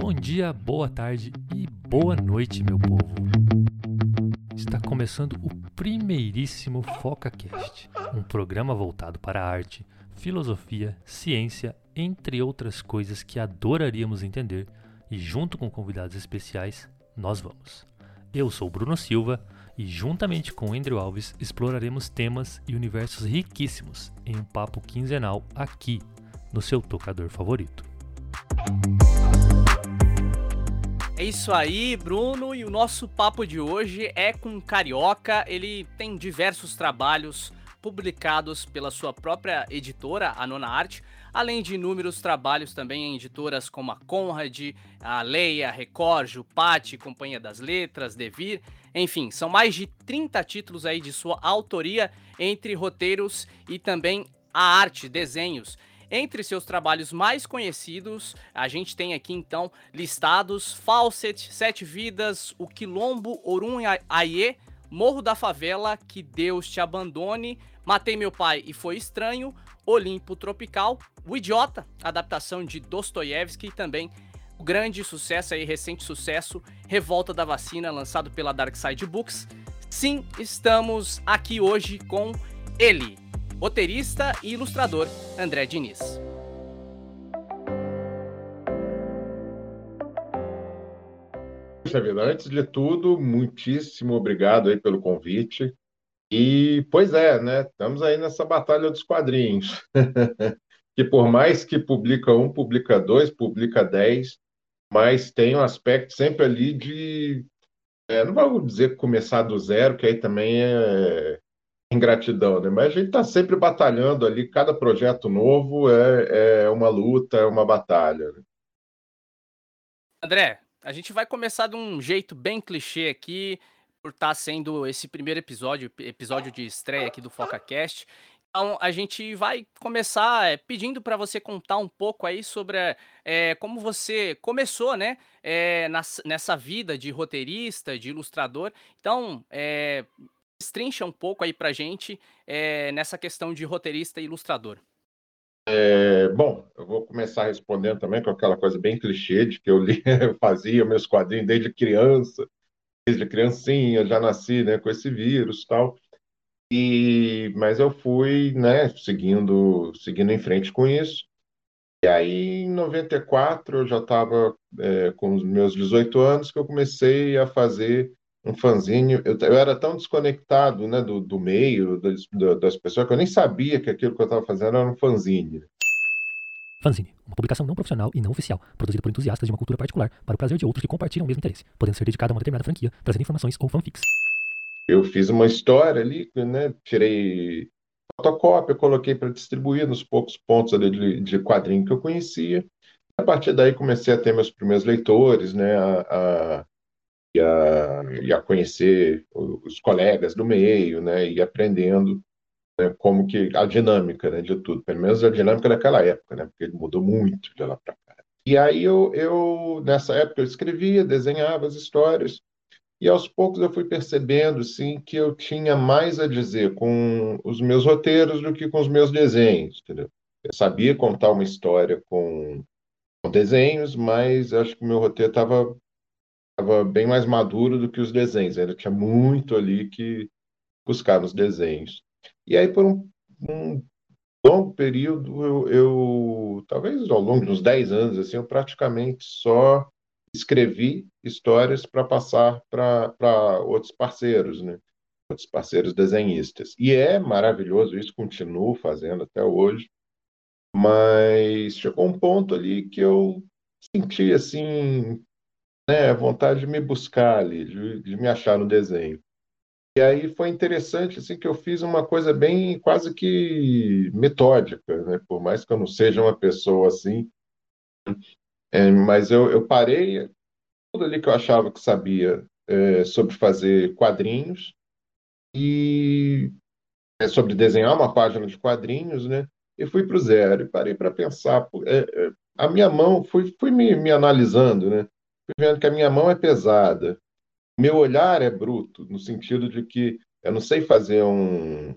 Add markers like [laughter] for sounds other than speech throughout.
Bom dia, boa tarde e boa noite, meu povo. Está começando o primeiríssimo FocaCast, um programa voltado para arte, filosofia, ciência, entre outras coisas que adoraríamos entender, e junto com convidados especiais, nós vamos. Eu sou Bruno Silva e juntamente com Andrew Alves exploraremos temas e universos riquíssimos em um papo quinzenal aqui no seu tocador favorito. É isso aí, Bruno, e o nosso papo de hoje é com Carioca. Ele tem diversos trabalhos publicados pela sua própria editora, a Nona Arte, além de inúmeros trabalhos também em editoras como a Conrad, a Leia, Record, Jupati, Companhia das Letras, Devir, enfim, são mais de 30 títulos aí de sua autoria, entre roteiros e também a arte, desenhos. Entre seus trabalhos mais conhecidos, a gente tem aqui então listados Fawcett, Sete Vidas, O Quilombo, Orum Aie, Morro da Favela, Que Deus Te Abandone, Matei Meu Pai e Foi Estranho, Olimpo Tropical, O Idiota, adaptação de Dostoiévski e também o grande sucesso aí, recente sucesso, Revolta da Vacina, lançado pela Dark Side Books. Sim, estamos aqui hoje com ele, roteirista e ilustrador André Diniz. Puxa vida, antes de tudo, muitíssimo obrigado aí pelo convite. E, pois é, né? Estamos aí nessa batalha dos quadrinhos. [laughs] que por mais que publica um, publica dois, publica dez, mas tem um aspecto sempre ali de. É, não vamos dizer começar do zero, que aí também é, ingratidão, né? Mas a gente está sempre batalhando ali, cada projeto novo é, é uma luta, é uma batalha. Né? André, a gente vai começar de um jeito bem clichê aqui, por estar tá sendo esse primeiro episódio, episódio de estreia aqui do FocaCast. Então, a gente vai começar é, pedindo para você contar um pouco aí sobre é, como você começou, né, é, nessa vida de roteirista, de ilustrador. Então, é, destrincha um pouco aí pra gente é, nessa questão de roteirista e ilustrador. É, bom, eu vou começar respondendo também com aquela coisa bem clichê de que eu, li, [laughs] eu fazia meus quadrinhos desde criança, desde criancinha, já nasci né, com esse vírus tal. E, mas eu fui né, seguindo, seguindo em frente com isso. E aí, em 94, eu já estava é, com os meus 18 anos que eu comecei a fazer um fanzine. Eu, eu era tão desconectado né, do, do meio, das, das, pessoas, que eu nem sabia que aquilo que eu estava fazendo era um fanzine. Fanzine, uma publicação não profissional e não oficial, produzida por entusiastas de uma cultura particular para o prazer de outros que compartilham o mesmo interesse, podendo ser dedicada a uma determinada franquia, trazendo informações ou fanfics. Eu fiz uma história ali, né, tirei fotocópia, coloquei para distribuir nos poucos pontos ali de, de quadrinho que eu conhecia. A partir daí comecei a ter meus primeiros leitores, né, a, a e a, e a conhecer os colegas do meio, né, e aprendendo né, como que a dinâmica né, de tudo, pelo menos a dinâmica daquela época, né, porque mudou muito de lá para cá. E aí eu, eu, nessa época, eu escrevia, desenhava as histórias, e aos poucos eu fui percebendo, sim, que eu tinha mais a dizer com os meus roteiros do que com os meus desenhos, entendeu? Eu sabia contar uma história com, com desenhos, mas acho que o meu roteiro estava estava bem mais maduro do que os desenhos. Ainda tinha muito ali que buscar nos desenhos. E aí, por um, um longo período, eu, eu, talvez ao longo uns 10 anos, assim, eu praticamente só escrevi histórias para passar para outros parceiros, né? outros parceiros desenhistas. E é maravilhoso, isso continuo fazendo até hoje, mas chegou um ponto ali que eu senti assim né, vontade de me buscar ali, de, de, me achar no desenho. E aí foi interessante assim que eu fiz uma coisa bem quase que metódica, né, por mais que eu não seja uma pessoa assim, é, mas eu, eu parei tudo ali que eu achava que sabia é, sobre fazer quadrinhos e é, sobre desenhar uma página de quadrinhos, né? E fui para o zero e parei para pensar. É, é, a minha mão, fui, fui me, me analisando, né? Vendo que a minha mão é pesada. Meu olhar é bruto, no sentido de que eu não sei fazer um,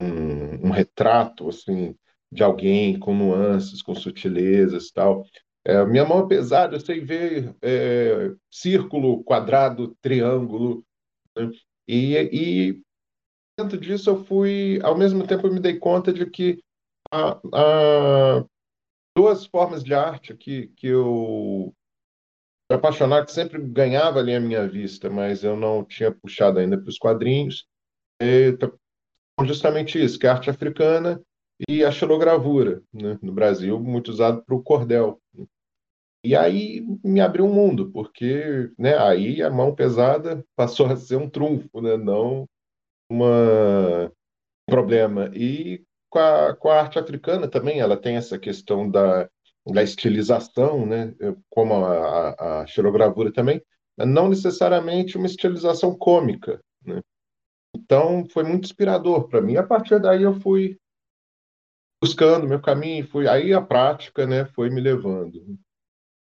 um, um retrato assim de alguém com nuances, com sutilezas tal. É, minha mão é pesada, eu sei ver é, círculo, quadrado, triângulo. Né? E, e dentro disso eu fui, ao mesmo tempo eu me dei conta de que há, há duas formas de arte que, que eu apaixonado, que sempre ganhava ali a minha vista, mas eu não tinha puxado ainda para os quadrinhos. E, tá, justamente isso, que é arte africana e a xilogravura, né? no Brasil, muito usado para o cordel. E aí me abriu um mundo, porque né, aí a mão pesada passou [laughs] a ser um trunfo, né, não uma, um problema. E com a, com a arte africana também, ela tem essa questão da, da estilização, né, como a, a, a xilogravura também, não necessariamente uma estilização cômica. Né? Então foi muito inspirador para mim. A partir daí eu fui buscando meu caminho, fui aí a prática, né, foi me levando.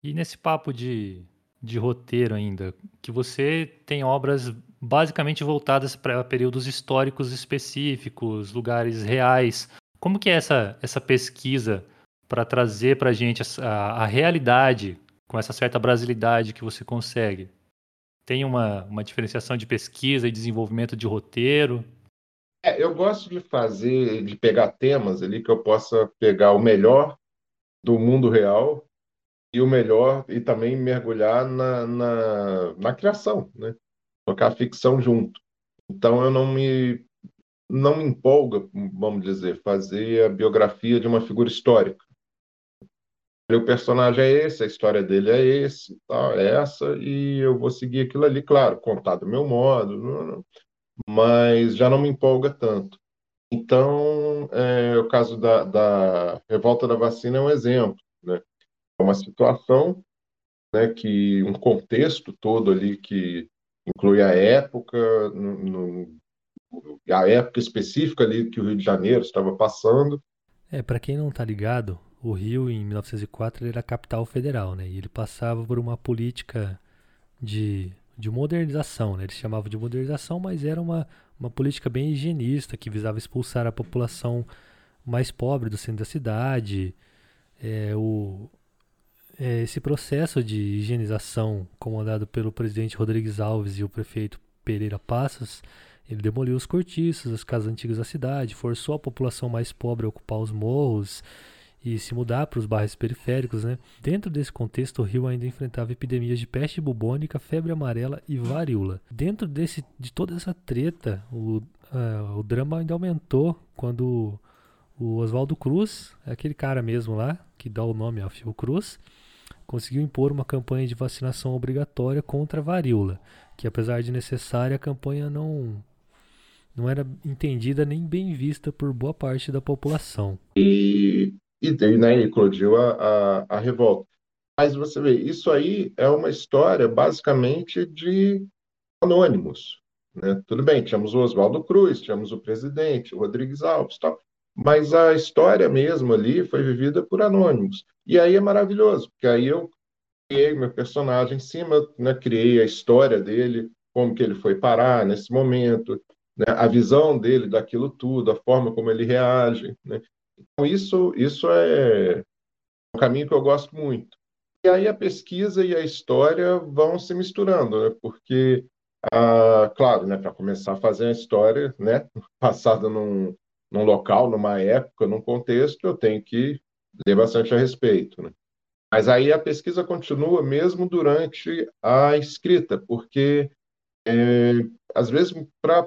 E nesse papo de, de roteiro ainda, que você tem obras basicamente voltadas para períodos históricos específicos, lugares reais. Como que é essa, essa pesquisa para trazer para a gente a, realidade com essa certa brasilidade que você consegue? Tem uma, uma diferenciação de pesquisa e desenvolvimento de roteiro? É, eu gosto de fazer, de pegar temas ali que eu possa pegar o melhor do mundo real e o melhor, e também mergulhar na, na, na criação, né? Colocar a ficção junto. Então eu não me não me empolga, vamos dizer, fazer a biografia de uma figura histórica. O personagem é esse, a história dele é esse, tá, é essa, e eu vou seguir aquilo ali, claro, contar do meu modo, mas já não me empolga tanto. Então, é, o caso da, da revolta da vacina é um exemplo, né? É uma situação, né, que um contexto todo ali que inclui a época, no, no, a época específica ali que o Rio de Janeiro estava passando. É, para quem não está ligado, o Rio em 1904 era capital federal, né? E ele passava por uma política de, de modernização, né? Eles chamavam de modernização, mas era uma, uma política bem higienista que visava expulsar a população mais pobre do centro da cidade. É, o, é, esse processo de higienização comandado pelo presidente Rodrigues Alves e o prefeito Pereira Passos, ele demoliu os cortiços, as casas antigas da cidade, forçou a população mais pobre a ocupar os morros e se mudar para os bairros periféricos, né? Dentro desse contexto, o Rio ainda enfrentava epidemias de peste bubônica, febre amarela e varíola. Dentro desse, de toda essa treta, o, uh, o drama ainda aumentou quando o Oswaldo Cruz, aquele cara mesmo lá, que dá o nome ao Fiocruz, conseguiu impor uma campanha de vacinação obrigatória contra a varíola, que apesar de necessária, a campanha não, não era entendida nem bem vista por boa parte da população. E, e daí, né, eclodiu a, a, a revolta. Mas você vê, isso aí é uma história basicamente de anônimos. Né? Tudo bem, tínhamos o Oswaldo Cruz, tínhamos o presidente, o Rodrigues Alves, tal mas a história mesmo ali foi vivida por anônimos. E aí é maravilhoso, porque aí eu criei meu personagem em cima, né, criei a história dele, como que ele foi parar nesse momento, né, a visão dele daquilo tudo, a forma como ele reage. Né? Então, isso, isso é um caminho que eu gosto muito. E aí a pesquisa e a história vão se misturando, né? porque, ah, claro, né, para começar a fazer a história, né, [laughs] passada num, num local, numa época, num contexto, eu tenho que ler bastante a respeito. Né? Mas aí a pesquisa continua mesmo durante a escrita, porque é, às vezes pra,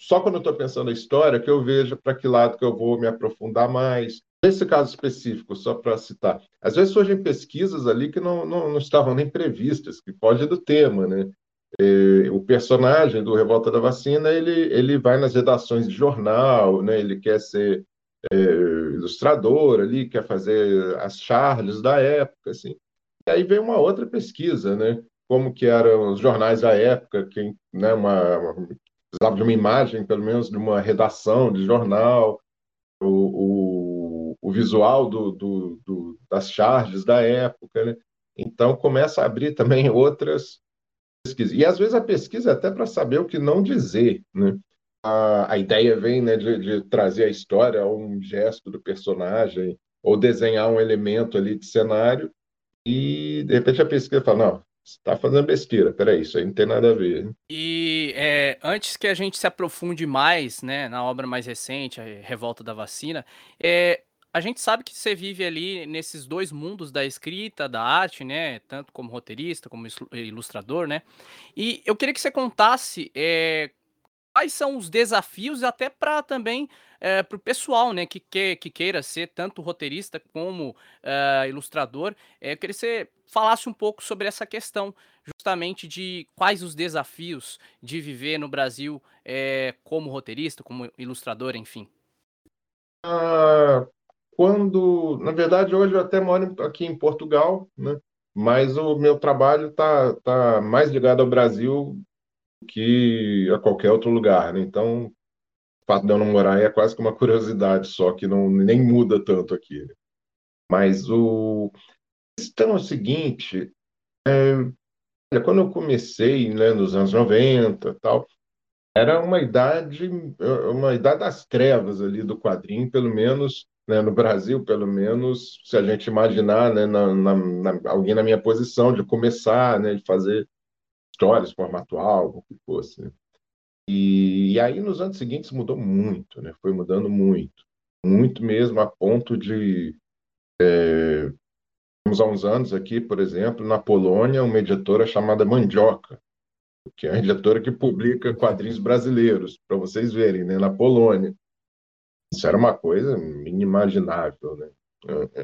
só quando eu estou pensando a história que eu vejo para que lado que eu vou me aprofundar mais. Nesse caso específico, só para citar, às vezes surgem pesquisas ali que não, não, não estavam nem previstas, que pode do tema, né? É, o personagem do Revolta da Vacina ele, ele vai nas redações de jornal, né? ele quer ser é, ilustrador ali, quer fazer as charges da época, assim. E aí vem uma outra pesquisa, né? Como que eram os jornais da época, que, né, uma, uma precisava de uma imagem, pelo menos de uma redação de jornal, o, o, o visual do, do, do, das charges da época, né? Então começa a abrir também outras pesquisa. E às vezes a pesquisa é até para saber o que não dizer, né? A, a ideia vem né, de, de trazer a história, um gesto do personagem, ou desenhar um elemento ali de cenário, e de repente a pesquisa fala, não, está fazendo besteira, peraí, isso aí não tem nada a ver. E é, antes que a gente se aprofunde mais né, na obra mais recente, a Revolta da Vacina, é, a gente sabe que você vive ali nesses dois mundos da escrita, da arte, né? Tanto como roteirista, como ilustrador, né? E eu queria que você contasse é, quais são os desafios, até para também é, para o pessoal, né? Que, que, que queira ser tanto roteirista como uh, ilustrador. É, eu queria que você falasse um pouco sobre essa questão, justamente de quais os desafios de viver no Brasil é, como roteirista, como ilustrador, enfim. Ah, quando, na verdade, hoje eu até moro aqui em Portugal, né? Mas o meu trabalho está tá mais ligado ao Brasil que a qualquer outro lugar, né? Então, fato de eu não morar é quase que uma curiosidade só, que não nem muda tanto aqui. Né? Mas o questão é o seguinte, é, quando eu comecei, né, nos anos 90, tal, era uma idade, uma idade das trevas ali do quadrinho, pelo menos né, no Brasil, pelo menos, se a gente imaginar, né, na, na, na, alguém na minha posição, de começar, né, de fazer histórias, formato álbum, o que fosse. E, e, aí, nos anos seguintes, mudou muito, né, foi mudando muito, muito mesmo, a ponto de. É, há uns anos aqui, por exemplo, na Polônia, uma editora chamada Mandioca, que é a editora que publica quadrinhos brasileiros, para vocês verem, né, na Polônia. Isso era uma coisa inimaginável, né?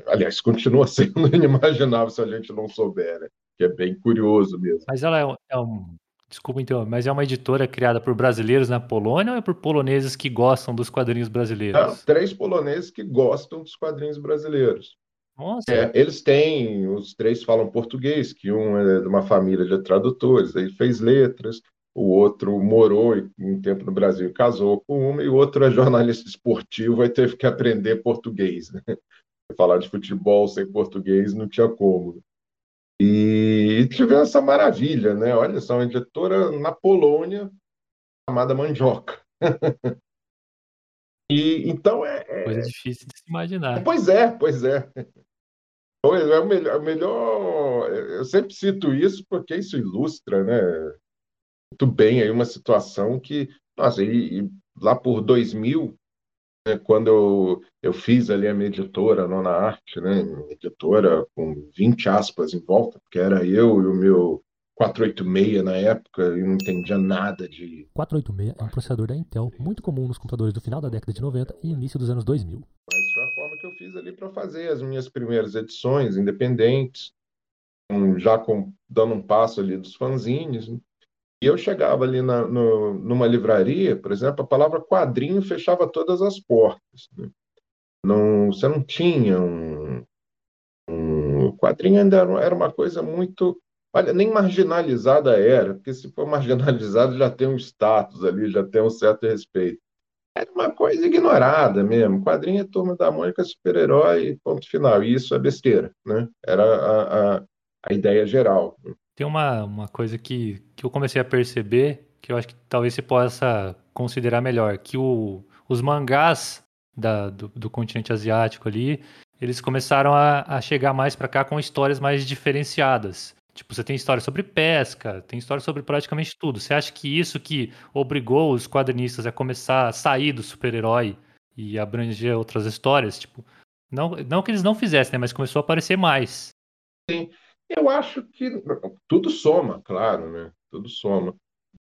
Aliás, continua [laughs] sendo inimaginável se a gente não souber, né? Que é bem curioso mesmo. Mas ela é um, é um... Desculpa então, mas é uma editora criada por brasileiros na Polônia ou é por poloneses que gostam dos quadrinhos brasileiros? Não, três poloneses que gostam dos quadrinhos brasileiros. Nossa. É, eles têm, os três falam português, que um é de uma família de tradutores, ele fez letras, o outro morou um tempo no Brasil e casou com uma, e o outro é jornalista esportivo, vai ter que aprender português. Né? [laughs] Falar de futebol sem português não tinha como. E tivemos essa maravilha, né? Olha só, uma editora na Polônia chamada Mandioca. [laughs] e então é, é, coisa difícil de se imaginar. Pois é, pois é. É o melhor, o melhor, eu sempre cito isso porque isso ilustra, né? muito bem aí uma situação que, nossa, e, e lá por 2000, né, quando eu, eu fiz ali a minha editora, Nona Arte, né, editora com 20 aspas em volta, porque era eu e o meu 486 na época, e não entendia nada de. 486 é um processador da Intel, muito comum nos computadores do final da década de 90 e início dos anos 2000. Mas foi a forma que eu fiz ali para fazer as minhas primeiras edições independentes, já com, dando um passo ali dos fanzines. Né? E eu chegava ali na, no, numa livraria, por exemplo, a palavra quadrinho fechava todas as portas. Né? Não, você não tinha um, um. O quadrinho ainda era uma coisa muito. Olha, nem marginalizada era, porque se for [laughs] marginalizado já tem um status ali, já tem um certo respeito. Era uma coisa ignorada mesmo. Quadrinho é turma da Mônica, super-herói, ponto final. E isso é besteira, né? Era a, a, a ideia geral. Tem uma, uma coisa que, que eu comecei a perceber, que eu acho que talvez você possa considerar melhor, que o, os mangás da, do, do continente asiático ali, eles começaram a, a chegar mais para cá com histórias mais diferenciadas. Tipo, você tem história sobre pesca, tem história sobre praticamente tudo. Você acha que isso que obrigou os quadrinistas a começar a sair do super-herói e abranger outras histórias, tipo, não, não que eles não fizessem, né, mas começou a aparecer mais. Sim. Eu acho que [laughs] tudo soma, claro, né? Tudo soma.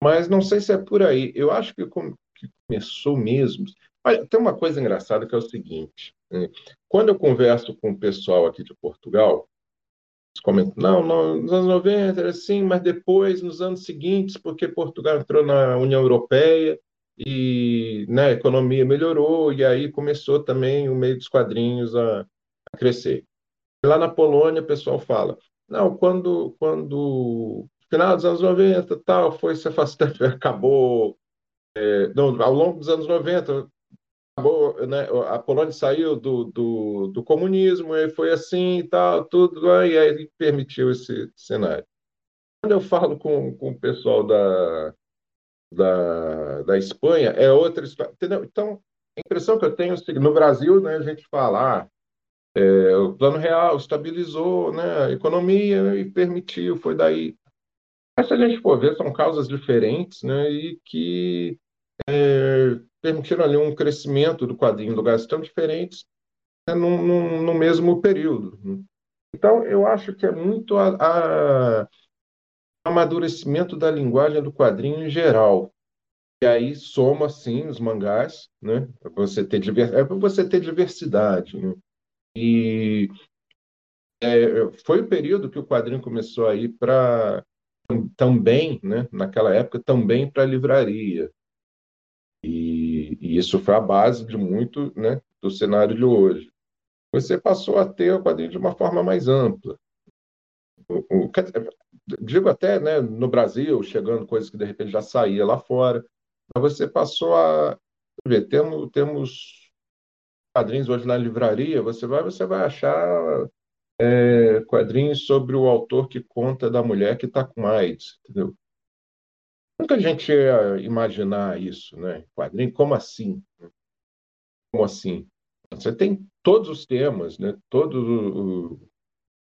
Mas não sei se é por aí. Eu acho que, que começou mesmo. Olha, tem uma coisa engraçada que é o seguinte: né? quando eu converso com o pessoal aqui de Portugal, eles comentam, não, não, nos anos 90 era assim, mas depois, nos anos seguintes, porque Portugal entrou na União Europeia e né, a economia melhorou, e aí começou também o meio dos quadrinhos a, a crescer. Lá na Polônia, o pessoal fala, não, quando, quando final dos anos 90, tal, foi se afastando, [laughs] acabou, é, não, ao longo dos anos 90, acabou, né, a Polônia saiu do, do, do comunismo, e foi assim e tal, tudo, e aí permitiu esse cenário. Quando eu falo com, com o pessoal da, da, da Espanha, é outra história, entendeu? Então, a impressão que eu tenho é no Brasil, né, a gente fala, ah, É, o plano real estabilizou né, a economia e permitiu, foi daí. Mas se a gente for ver, são causas diferentes né, e que é, permitiram ali um crescimento do quadrinho do gás tão diferentes né, no, no, no, mesmo período. Né. Então, eu acho que é muito a, a amadurecimento da linguagem do quadrinho em geral. E aí soma, sim, os mangás, né? Para você ter, é você ter diversidade. Né? E é, foi o período que o quadrinho começou a ir para também, né, naquela época, também para a livraria. E, e, isso foi a base de muito né, do cenário de hoje. Você passou a ter o quadrinho de uma forma mais ampla. O, o, digo até né, no Brasil, chegando coisas que de repente já saía lá fora, mas você passou a ver, temos, temos quadrinhos hoje na livraria, você vai, você vai achar é, quadrinhos sobre o autor que conta da mulher que está com AIDS, entendeu? Nunca a gente ia imaginar isso, né? Quadrinho, como assim? Como assim? Você tem todos os temas, né? Todos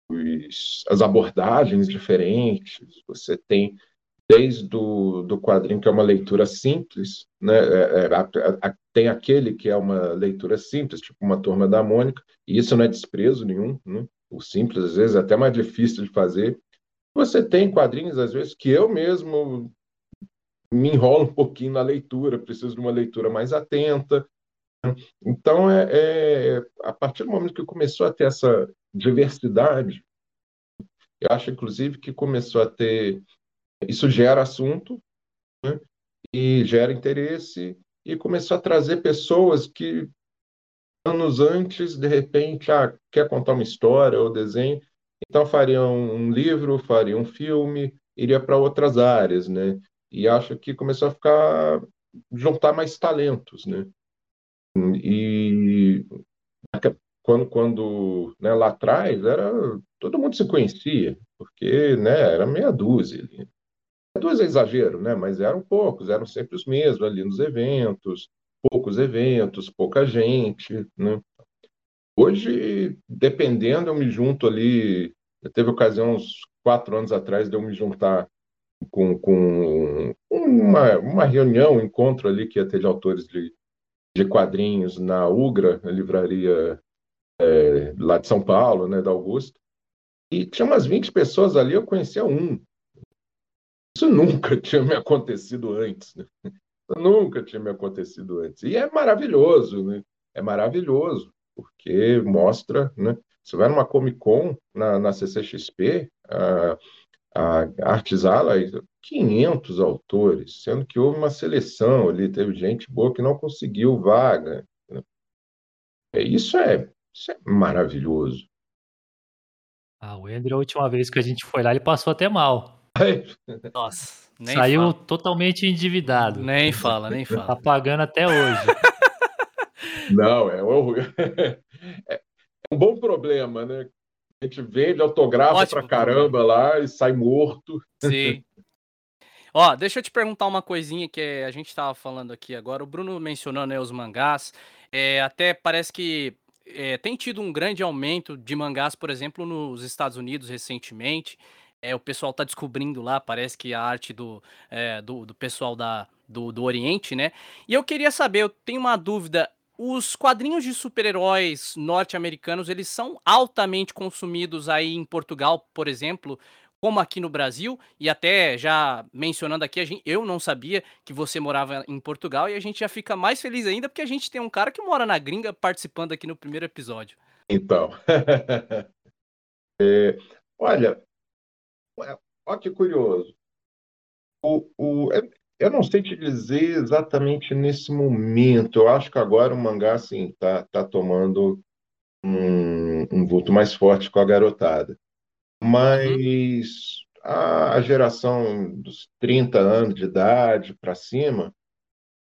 os, as abordagens diferentes. Você tem desde do, do quadrinho que é uma leitura simples, né? É, é, a, tem aquele que é uma leitura simples, tipo uma turma da Mônica, e isso não é desprezo nenhum, né? o simples às vezes é até mais difícil de fazer. Você tem quadrinhos às vezes que eu mesmo me enrolo um pouquinho na leitura, preciso de uma leitura mais atenta. Então é, é a partir do momento que começou a ter essa diversidade, eu acho inclusive que começou a ter isso gera assunto né? e gera interesse e começou a trazer pessoas que anos antes, de repente, ah, quer contar uma história ou desenho, então faria um livro, faria um filme, iria para outras áreas, né? E acho que começou a ficar juntar mais talentos, né? E quando, quando né, lá atrás era todo mundo se conhecia, porque né, era meia dúzia. Dúzia é exagero, né? Mas eram poucos, eram sempre os mesmos ali nos eventos, poucos eventos, pouca gente, né? Hoje, dependendo, eu me junto ali. Teve ocasião uns quatro anos atrás de eu me juntar com, com uma, uma reunião, um encontro ali que ia ter de autores de, de quadrinhos na Ugra, a livraria é, lá de São Paulo, né, da Augusta. E tinha umas 20 pessoas ali, eu conhecia um. Isso nunca [laughs] tinha me acontecido antes. Né? Nunca tinha me acontecido antes. E é maravilhoso, né? É maravilhoso, porque mostra, né? Você vai numa Comic Con, na, na CCXP, a, a Artisala, 500 autores, sendo que houve uma seleção ali, teve gente boa que não conseguiu vaga. Né? Isso, é, isso é maravilhoso. Ah, o Andrew, a última vez que a gente foi lá, ele passou até mal. Nossa. Nem Saiu fala. totalmente endividado. Nem fala, nem fala. Tá pagando até hoje. [laughs] Não, é um, é um bom problema, né? A gente vende, autografa Ótimo pra caramba problema. lá e sai morto. Sim. [laughs] Ó, deixa eu te perguntar uma coisinha que a gente estava falando aqui agora. O Bruno mencionando né, os mangás. É, até parece que é, tem tido um grande aumento de mangás, por exemplo, nos Estados Unidos recentemente. É, o pessoal tá descobrindo lá, parece que a arte do, é, do, do, pessoal da, do, do Oriente, né? E eu queria saber, eu tenho uma dúvida. Os quadrinhos de super-heróis norte-americanos, eles são altamente consumidos aí em Portugal, por exemplo, como aqui no Brasil, e até já mencionando aqui, gente, eu não sabia que você morava em Portugal, e a gente já fica mais feliz ainda porque a gente tem um cara que mora na gringa participando aqui no primeiro episódio. Então, [laughs] é, olha, Olha que curioso. O, o, eu não sei te dizer exatamente nesse momento. Eu acho que agora o mangá assim tá, tá tomando um, um vulto mais forte com a garotada. Mas a, a geração dos 30 anos de idade para cima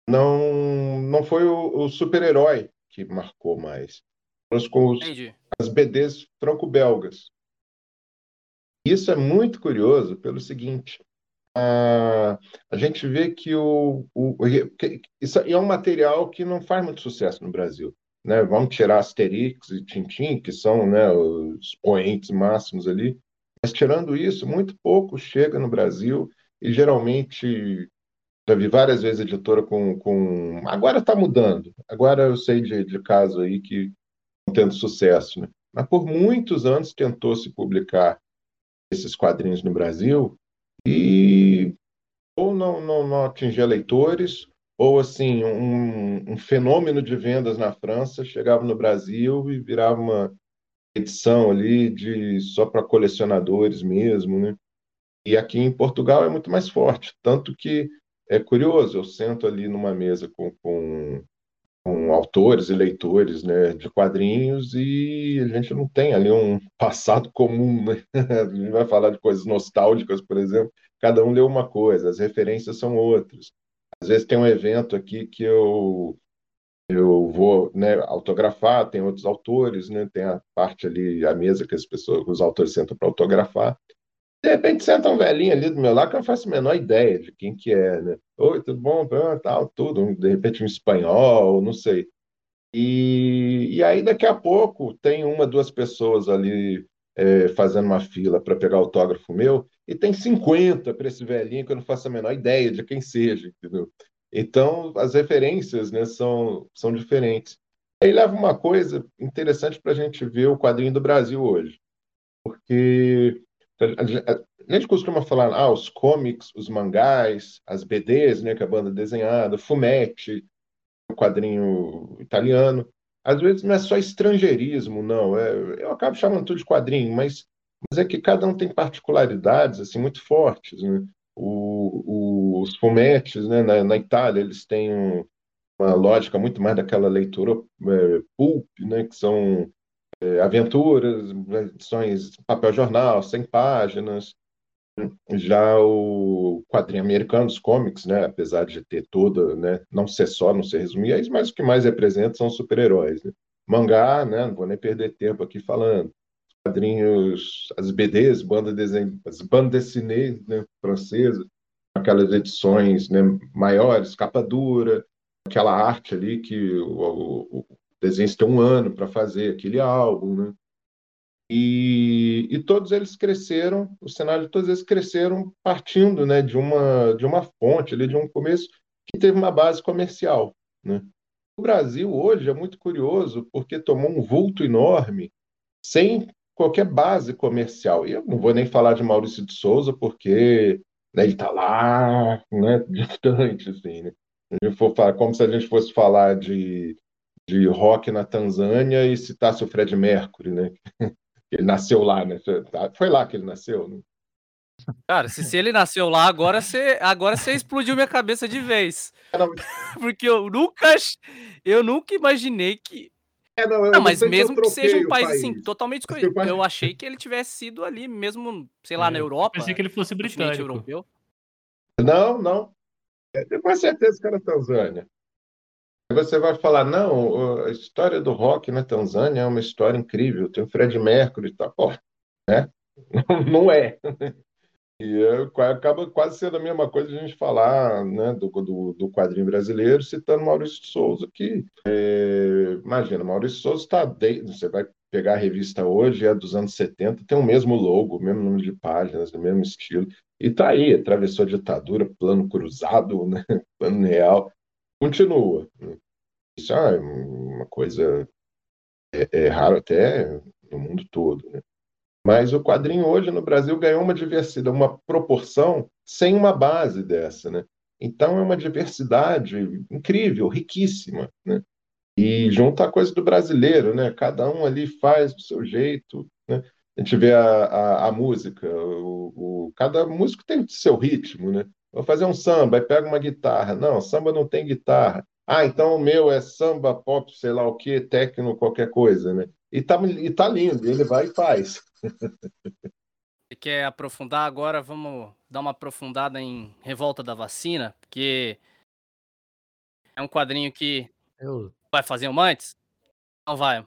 não não foi o, o super-herói que marcou mais. Com os, as BDs franco-belgas. Isso é muito curioso pelo seguinte: a, a gente vê que o, o que, isso é um material que não faz muito sucesso no Brasil. né? Vamos tirar Asterix e Tintin, que são, né, os poentes máximos ali. Mas tirando isso, muito pouco chega no Brasil e geralmente já vi várias vezes editora com, com... agora está mudando. Agora eu sei de, de caso aí que estão tendo sucesso, né? Mas por muitos anos tentou se publicar esses quadrinhos no Brasil e ou não, não, não atingia leitores, ou assim, um, um, fenômeno de vendas na França chegava no Brasil e virava uma edição ali de só para colecionadores mesmo, né? E aqui em Portugal é muito mais forte, tanto que é curioso, eu sento ali numa mesa com, com, com autores e leitores né, de quadrinhos e a gente não tem ali um passado comum, né? [laughs] A gente vai falar de coisas nostálgicas, por exemplo, cada um leu uma coisa, as referências são outras. Às vezes tem um evento aqui que eu eu vou né, autografar, tem outros autores, né, tem a parte ali, a mesa que as pessoas, os autores sentam para autografar. De repente senta um velhinho ali do meu lado que eu não faço a menor ideia de quem que é, né? Oi, tudo bom? Tal, tudo. De repente um espanhol, não sei. E, e aí daqui a pouco tem uma, duas pessoas ali é, fazendo uma fila para pegar autógrafo meu, e tem 50 para esse velhinho que eu não faço a menor ideia de quem seja, entendeu? Então, as referências né, são, são diferentes. Aí leva uma coisa interessante para a gente ver o quadrinho do Brasil hoje. Porque a gente costuma falar, ah, os comics, os mangás, as BDs, né, que é a banda desenhada, Fumetti, o quadrinho italiano. Às vezes não é só estrangeirismo, não. É, eu acabo chamando tudo de quadrinho, mas, mas é que cada um tem particularidades assim muito fortes. Né? O, o, os fumetes, né, na, na, Itália, eles têm um, uma lógica muito mais daquela leitura é, pulp, né, que são é, aventuras, edições papel jornal, 100 páginas. Já o quadrinho americano, os comics, né, apesar de ter toda, né, não ser só, não ser resumir, mas o que mais representa são super-heróis. Né? Mangá, né, não vou nem perder tempo aqui falando. Quadrinhos, as BDs, banda desenho, as bandas dessinées né, francesas, aquelas edições né, maiores, capa dura, aquela arte ali que o, o, o desenho tem um ano para fazer aquele álbum, né? E, e, todos eles cresceram, o cenário todos eles cresceram partindo né, de, uma, de uma fonte, ali, de um começo que teve uma base comercial. Né? O Brasil hoje é muito curioso porque tomou um vulto enorme sem qualquer base comercial. E eu não vou nem falar de Maurício de Souza porque né, ele está lá, né, [laughs] distante, assim, né? A gente for falar, como se a gente fosse falar de, de rock na Tanzânia e citasse o Fred Mercury, né? [laughs] Ele nasceu lá, né? Tá, foi lá que ele nasceu, né? Cara, se, se ele nasceu lá, agora você agora você explodiu minha cabeça de vez. É, [laughs] Porque eu nunca eu nunca imaginei que é, não, não mas mesmo que seja um país, país. assim totalmente desconhecido, eu achei que ele tivesse sido ali mesmo, sei lá, é, na Europa. Pensei que ele fosse britânico. Europeu. Não, não. É, com certeza que era Tanzânia. Você vai falar, não, a história do rock na Tanzânia é uma história incrível, tem o Fred Mercury e tal. Né? [laughs] Não é. E acaba quase sendo a mesma coisa a gente falar né, do, do, do quadrinho brasileiro, citando Maurício Souza, que, é, imagina, Maurício Souza está, você vai pegar a revista hoje, é dos anos 70, tem o mesmo logo, o mesmo número de páginas, o mesmo estilo, e está aí, atravessou a ditadura, plano cruzado, né, [laughs] plano real, continua. Isso é uma coisa é, é raro até no mundo todo, né? Mas o quadrinho hoje no Brasil ganhou uma diversidade, uma proporção sem uma base dessa, né? Então é uma diversidade incrível, riquíssima, né? E junta a coisa do brasileiro, né? Cada um ali faz do seu jeito, né? A gente vê a, a, a música, o, o, cada músico tem o seu ritmo, né? Vou fazer um samba, aí pega uma guitarra. Não, samba não tem guitarra. Ah, então o meu é samba, pop, sei lá o que, techno, qualquer coisa, né? E tá, e tá lindo, ele vai e faz. [laughs] Você quer aprofundar agora? Vamos dar uma aprofundada em Revolta da Vacina, porque é um quadrinho que eu... vai fazer um antes? Não vai.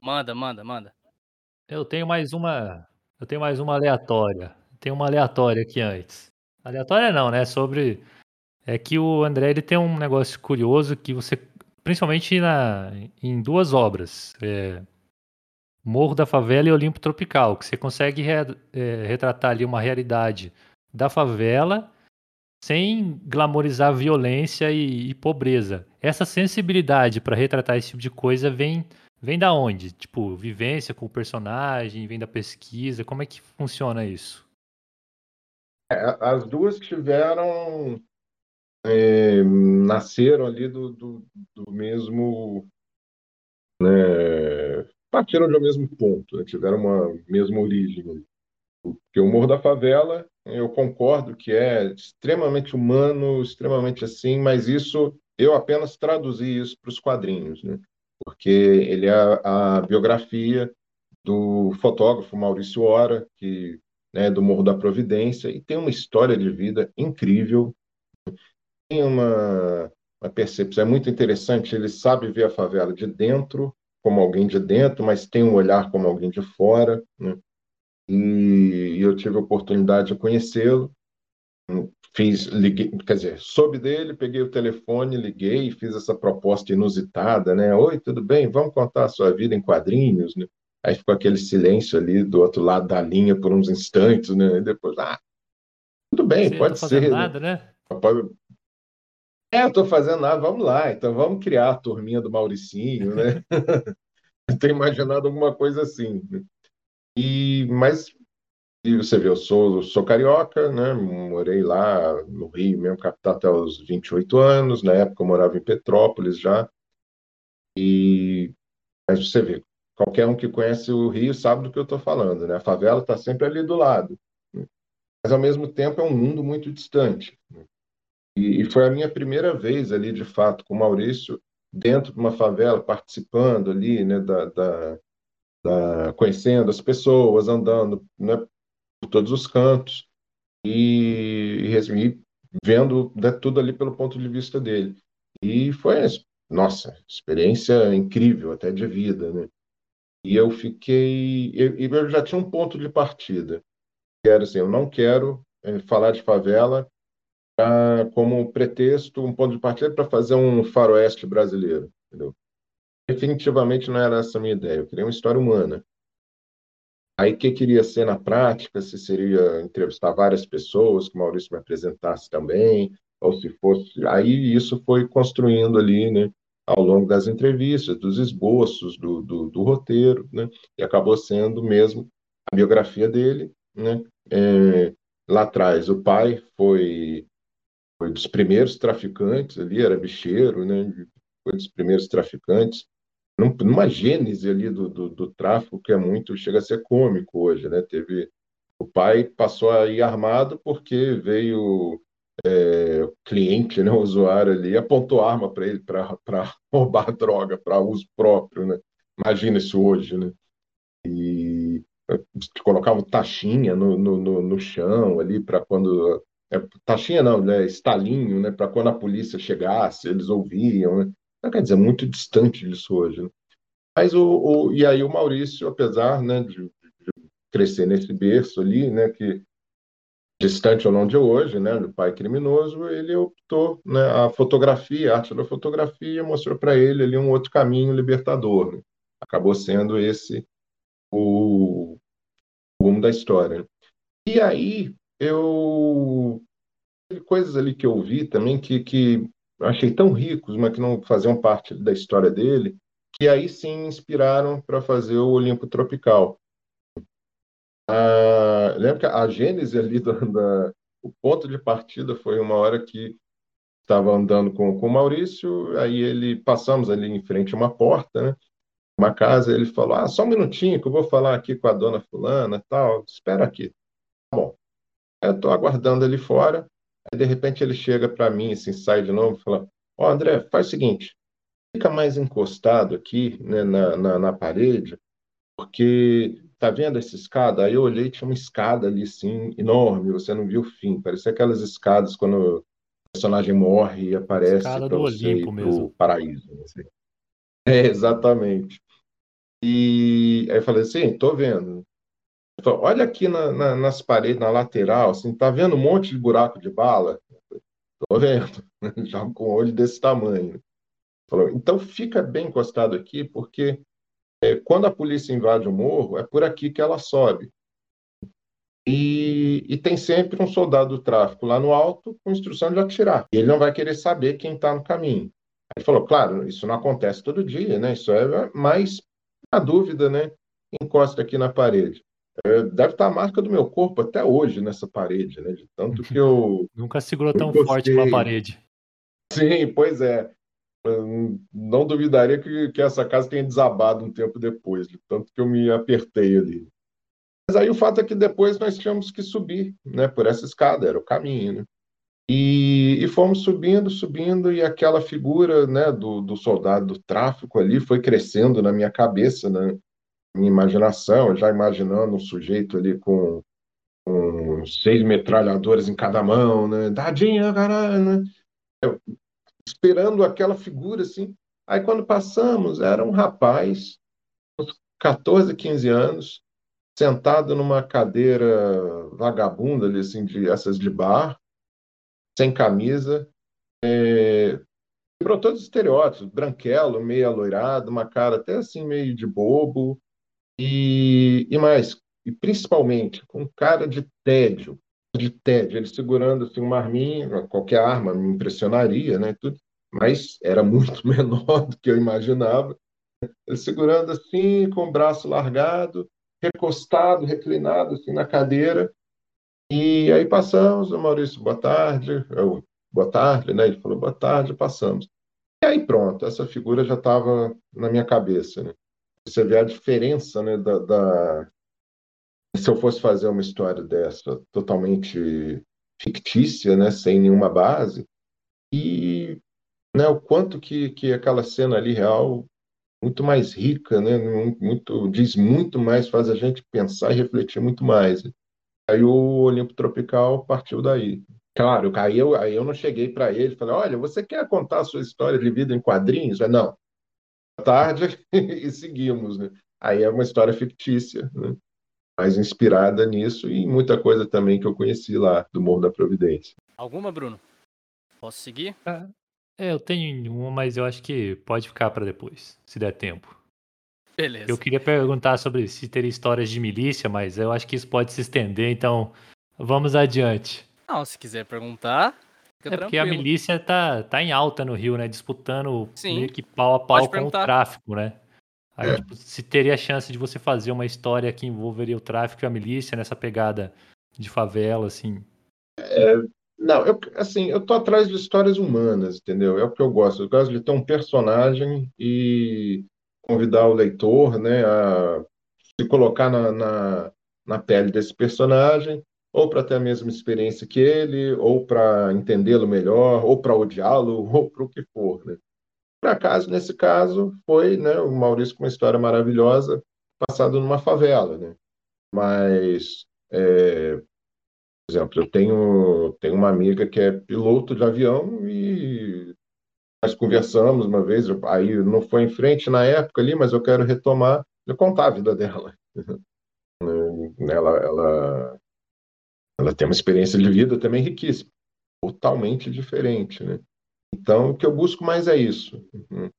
Manda, manda, manda. Eu tenho mais uma. Eu tenho mais uma aleatória. Tem uma aleatória aqui antes. Aleatória não, né? Sobre. É que o André ele tem um negócio curioso que você principalmente na, em duas obras. É, Morro da Favela e Olimpo Tropical, que você consegue re, é, retratar ali uma realidade da favela sem glamorizar violência e, e pobreza. Essa sensibilidade para retratar esse tipo de coisa vem vem da onde? Tipo, vivência com o personagem, vem da pesquisa, como é que funciona isso? É, as duas tiveram é, nasceram ali do, do, do mesmo né, partiram do mesmo ponto, né, tiveram uma mesma origem. Porque o Morro da Favela, eu concordo que é extremamente humano, extremamente assim, mas isso eu apenas traduzi isso para os quadrinhos, né? porque ele é a biografia do fotógrafo Maurício Ora, que né, do Morro da Providência, e tem uma história de vida incrível, tem uma, uma percepção, é muito interessante, ele sabe ver a favela de dentro, como alguém de dentro, mas tem um olhar como alguém de fora, né? e, eu tive a oportunidade de conhecê-lo. Fiz, liguei, quer dizer, soube dele, peguei o telefone, liguei e fiz essa proposta inusitada, né? Oi, tudo bem? Vamos contar a sua vida em quadrinhos, né? Aí ficou aquele silêncio ali do outro lado da linha por uns instantes, né? E depois, ah, tudo bem, Você pode ser. Né? Nada, né? É, eu tô fazendo nada, vamos lá, então vamos criar a turminha do Mauricinho, né? [laughs] Tenho imaginado alguma coisa assim. E, mas e você vê, eu sou, sou carioca, né? Morei lá no Rio, mesmo capital, até os 28 anos. Na época eu morava em Petrópolis já. E mas você vê, qualquer um que conhece o Rio sabe do que eu estou falando, né? A favela está sempre ali do lado. Né? Mas ao mesmo tempo é um mundo muito distante. Né? E, e foi a minha primeira vez ali, de fato, com o Maurício, dentro de uma favela, participando ali, né, da, da, da conhecendo as pessoas, andando né, por todos os cantos e, e vendo né, tudo ali pelo ponto de vista dele. E foi, nossa, experiência incrível, até de vida, né? E eu fiquei. Eu, eu já tinha um ponto de partida, que era assim: eu não quero é, falar de favela pra, como pretexto, um ponto de partida para fazer um faroeste brasileiro, entendeu? Definitivamente não era essa a minha ideia. Eu queria uma história humana. Aí, o que queria ser na prática? Se seria entrevistar várias pessoas, que o Maurício me apresentasse também, ou se fosse. Aí, isso foi construindo ali, né, ao longo das entrevistas, dos esboços, do, do, do roteiro, né, e acabou sendo mesmo a biografia dele. Né, é, lá atrás, o pai foi, foi dos primeiros traficantes ali, era bicheiro, né, foi dos primeiros traficantes numa gênese ali do, do, do, tráfico que é muito, chega a ser cômico hoje, né? Teve, o pai passou a ir armado porque veio é, cliente, né, o usuário ali, apontou arma para ele para [laughs] roubar droga para uso próprio, né? Imagina isso hoje, né? E colocava taxinha no, no, no, chão ali para quando é, taxinha não, né? Estalinho, né? Para quando a polícia chegasse, eles ouviam, né? Não quer dizer, muito distante disso hoje. Né? Mas o, o, e aí o Maurício, apesar né, de, de, crescer nesse berço ali, né, que distante ou não de hoje, né, do pai criminoso, ele optou, né, a fotografia, a arte da fotografia mostrou para ele ali um outro caminho libertador. Né? Acabou sendo esse o, rumo da história. E aí eu coisas ali que eu vi também que, que achei tão ricos, mas que não faziam parte da história dele, que aí sim inspiraram para fazer o Olimpo Tropical. Ah, lembra que a gênese ali da, da, o ponto de partida foi uma hora que estava andando com, com o Maurício, aí ele passamos ali em frente a uma porta, né? Uma casa, ele falou: "Ah, só um minutinho que eu vou falar aqui com a dona fulana, tal, espera aqui". Tá bom. Eu estou aguardando ali fora. Aí, de repente, ele chega para mim, assim, sai de novo fala: Ó, oh, André, faz o seguinte, fica mais encostado aqui né, na, na, na, parede, porque tá vendo essa escada? Aí eu olhei, tinha uma escada ali, assim, enorme, você não viu o fim, parecia aquelas escadas quando o personagem morre e aparece para você Olimpo ir pro paraíso. Assim. É, exatamente. E aí eu falei assim, tô vendo. Falei, Olha aqui na, na, nas paredes, na lateral, assim, tá vendo um monte de buraco de bala? Tô vendo, [laughs] já com o olho desse tamanho. Falou, então fica bem encostado aqui, porque é, quando a polícia invade o morro, é por aqui que ela sobe. E, e, tem sempre um soldado do tráfico lá no alto com instrução de atirar. E ele não vai querer saber quem está no caminho. Ele falou, claro, isso não acontece todo dia, né? Isso é mais na dúvida, né? Encosta aqui na parede. É, deve estar a marca do meu corpo até hoje nessa parede, né? De tanto que eu. [laughs] Nunca segurou tão forte uma parede. Sim, pois é. Não duvidaria que, que essa casa tenha desabado um tempo depois, de tanto que eu me apertei ali. Mas aí o fato é que depois nós tínhamos que subir, né? Por essa escada, era o caminho, né? E, e, fomos subindo, subindo, e aquela figura né, do, do, soldado do tráfico ali foi crescendo na minha cabeça, na minha imaginação, já imaginando um sujeito ali com, com seis metralhadores em cada mão, né? Dadinha, caralho, né? Eu, esperando aquela figura assim. Aí quando passamos, era um rapaz, uns 14, 15 anos, sentado numa cadeira vagabunda ali, assim, de essas de bar, sem camisa, é, quebrou todos os estereótipos, branquelo, meio aloirado, uma cara até assim meio de bobo, e, e mais, e principalmente com cara de tédio, de tédio, ele segurando assim uma arminha, qualquer arma me impressionaria, né, tudo, mas era muito [laughs] menor do que eu imaginava, ele segurando assim, com o braço largado, recostado, reclinado assim na cadeira, e aí passamos, o Maurício, boa tarde, eu, boa tarde, né? Ele falou, boa tarde, passamos. E aí pronto, essa figura já estava na minha cabeça, né? Você vê a diferença, né, da, da... Se eu fosse fazer uma história dessa totalmente fictícia, né, sem nenhuma base, e né, o quanto que, que aquela cena ali real muito mais rica, né, muito diz muito mais, faz a gente pensar e refletir muito mais. Aí o Olimpo Tropical partiu daí. Claro, aí eu, aí eu não cheguei para ele e falei: olha, você quer contar a sua história de vida em quadrinhos? Falei, não. Tarde [laughs] e seguimos. Né? Aí é uma história fictícia, né? Mas inspirada nisso e muita coisa também que eu conheci lá do Morro da Providência. Alguma, Bruno? Posso seguir? É, eu tenho uma, mas eu acho que pode ficar para depois, se der tempo. Beleza. Eu queria perguntar sobre se teria histórias de milícia, mas eu acho que isso pode se estender, então vamos adiante. Não, se quiser perguntar. é tranquilo. porque a milícia tá, tá em alta no Rio, né? Disputando Sim. meio que pau a pau com o tráfico, né? Aí, é. tipo, se teria chance de você fazer uma história que envolveria o tráfico e a milícia nessa pegada de favela, assim. É, não, eu, assim, eu tô atrás de histórias humanas, entendeu? É o que eu gosto. Eu gosto de ter um personagem e convidar o leitor né, a se colocar na, na, na pele desse personagem, ou para ter a mesma experiência que ele, ou para entendê-lo melhor, ou para odiá-lo, [laughs] ou para o que for. Né? Por acaso, nesse caso, foi né, o Maurício com uma história maravilhosa, passado numa favela. Né? Mas, é, por exemplo, eu tenho, tenho uma amiga que é piloto de avião e nós conversamos uma vez, aí não foi em frente na época ali, mas eu quero retomar, eu contar a vida dela. [laughs] ela, ela, ela tem uma experiência de vida também riquíssima, totalmente diferente, né? Então, o que eu busco mais é isso. Uhum.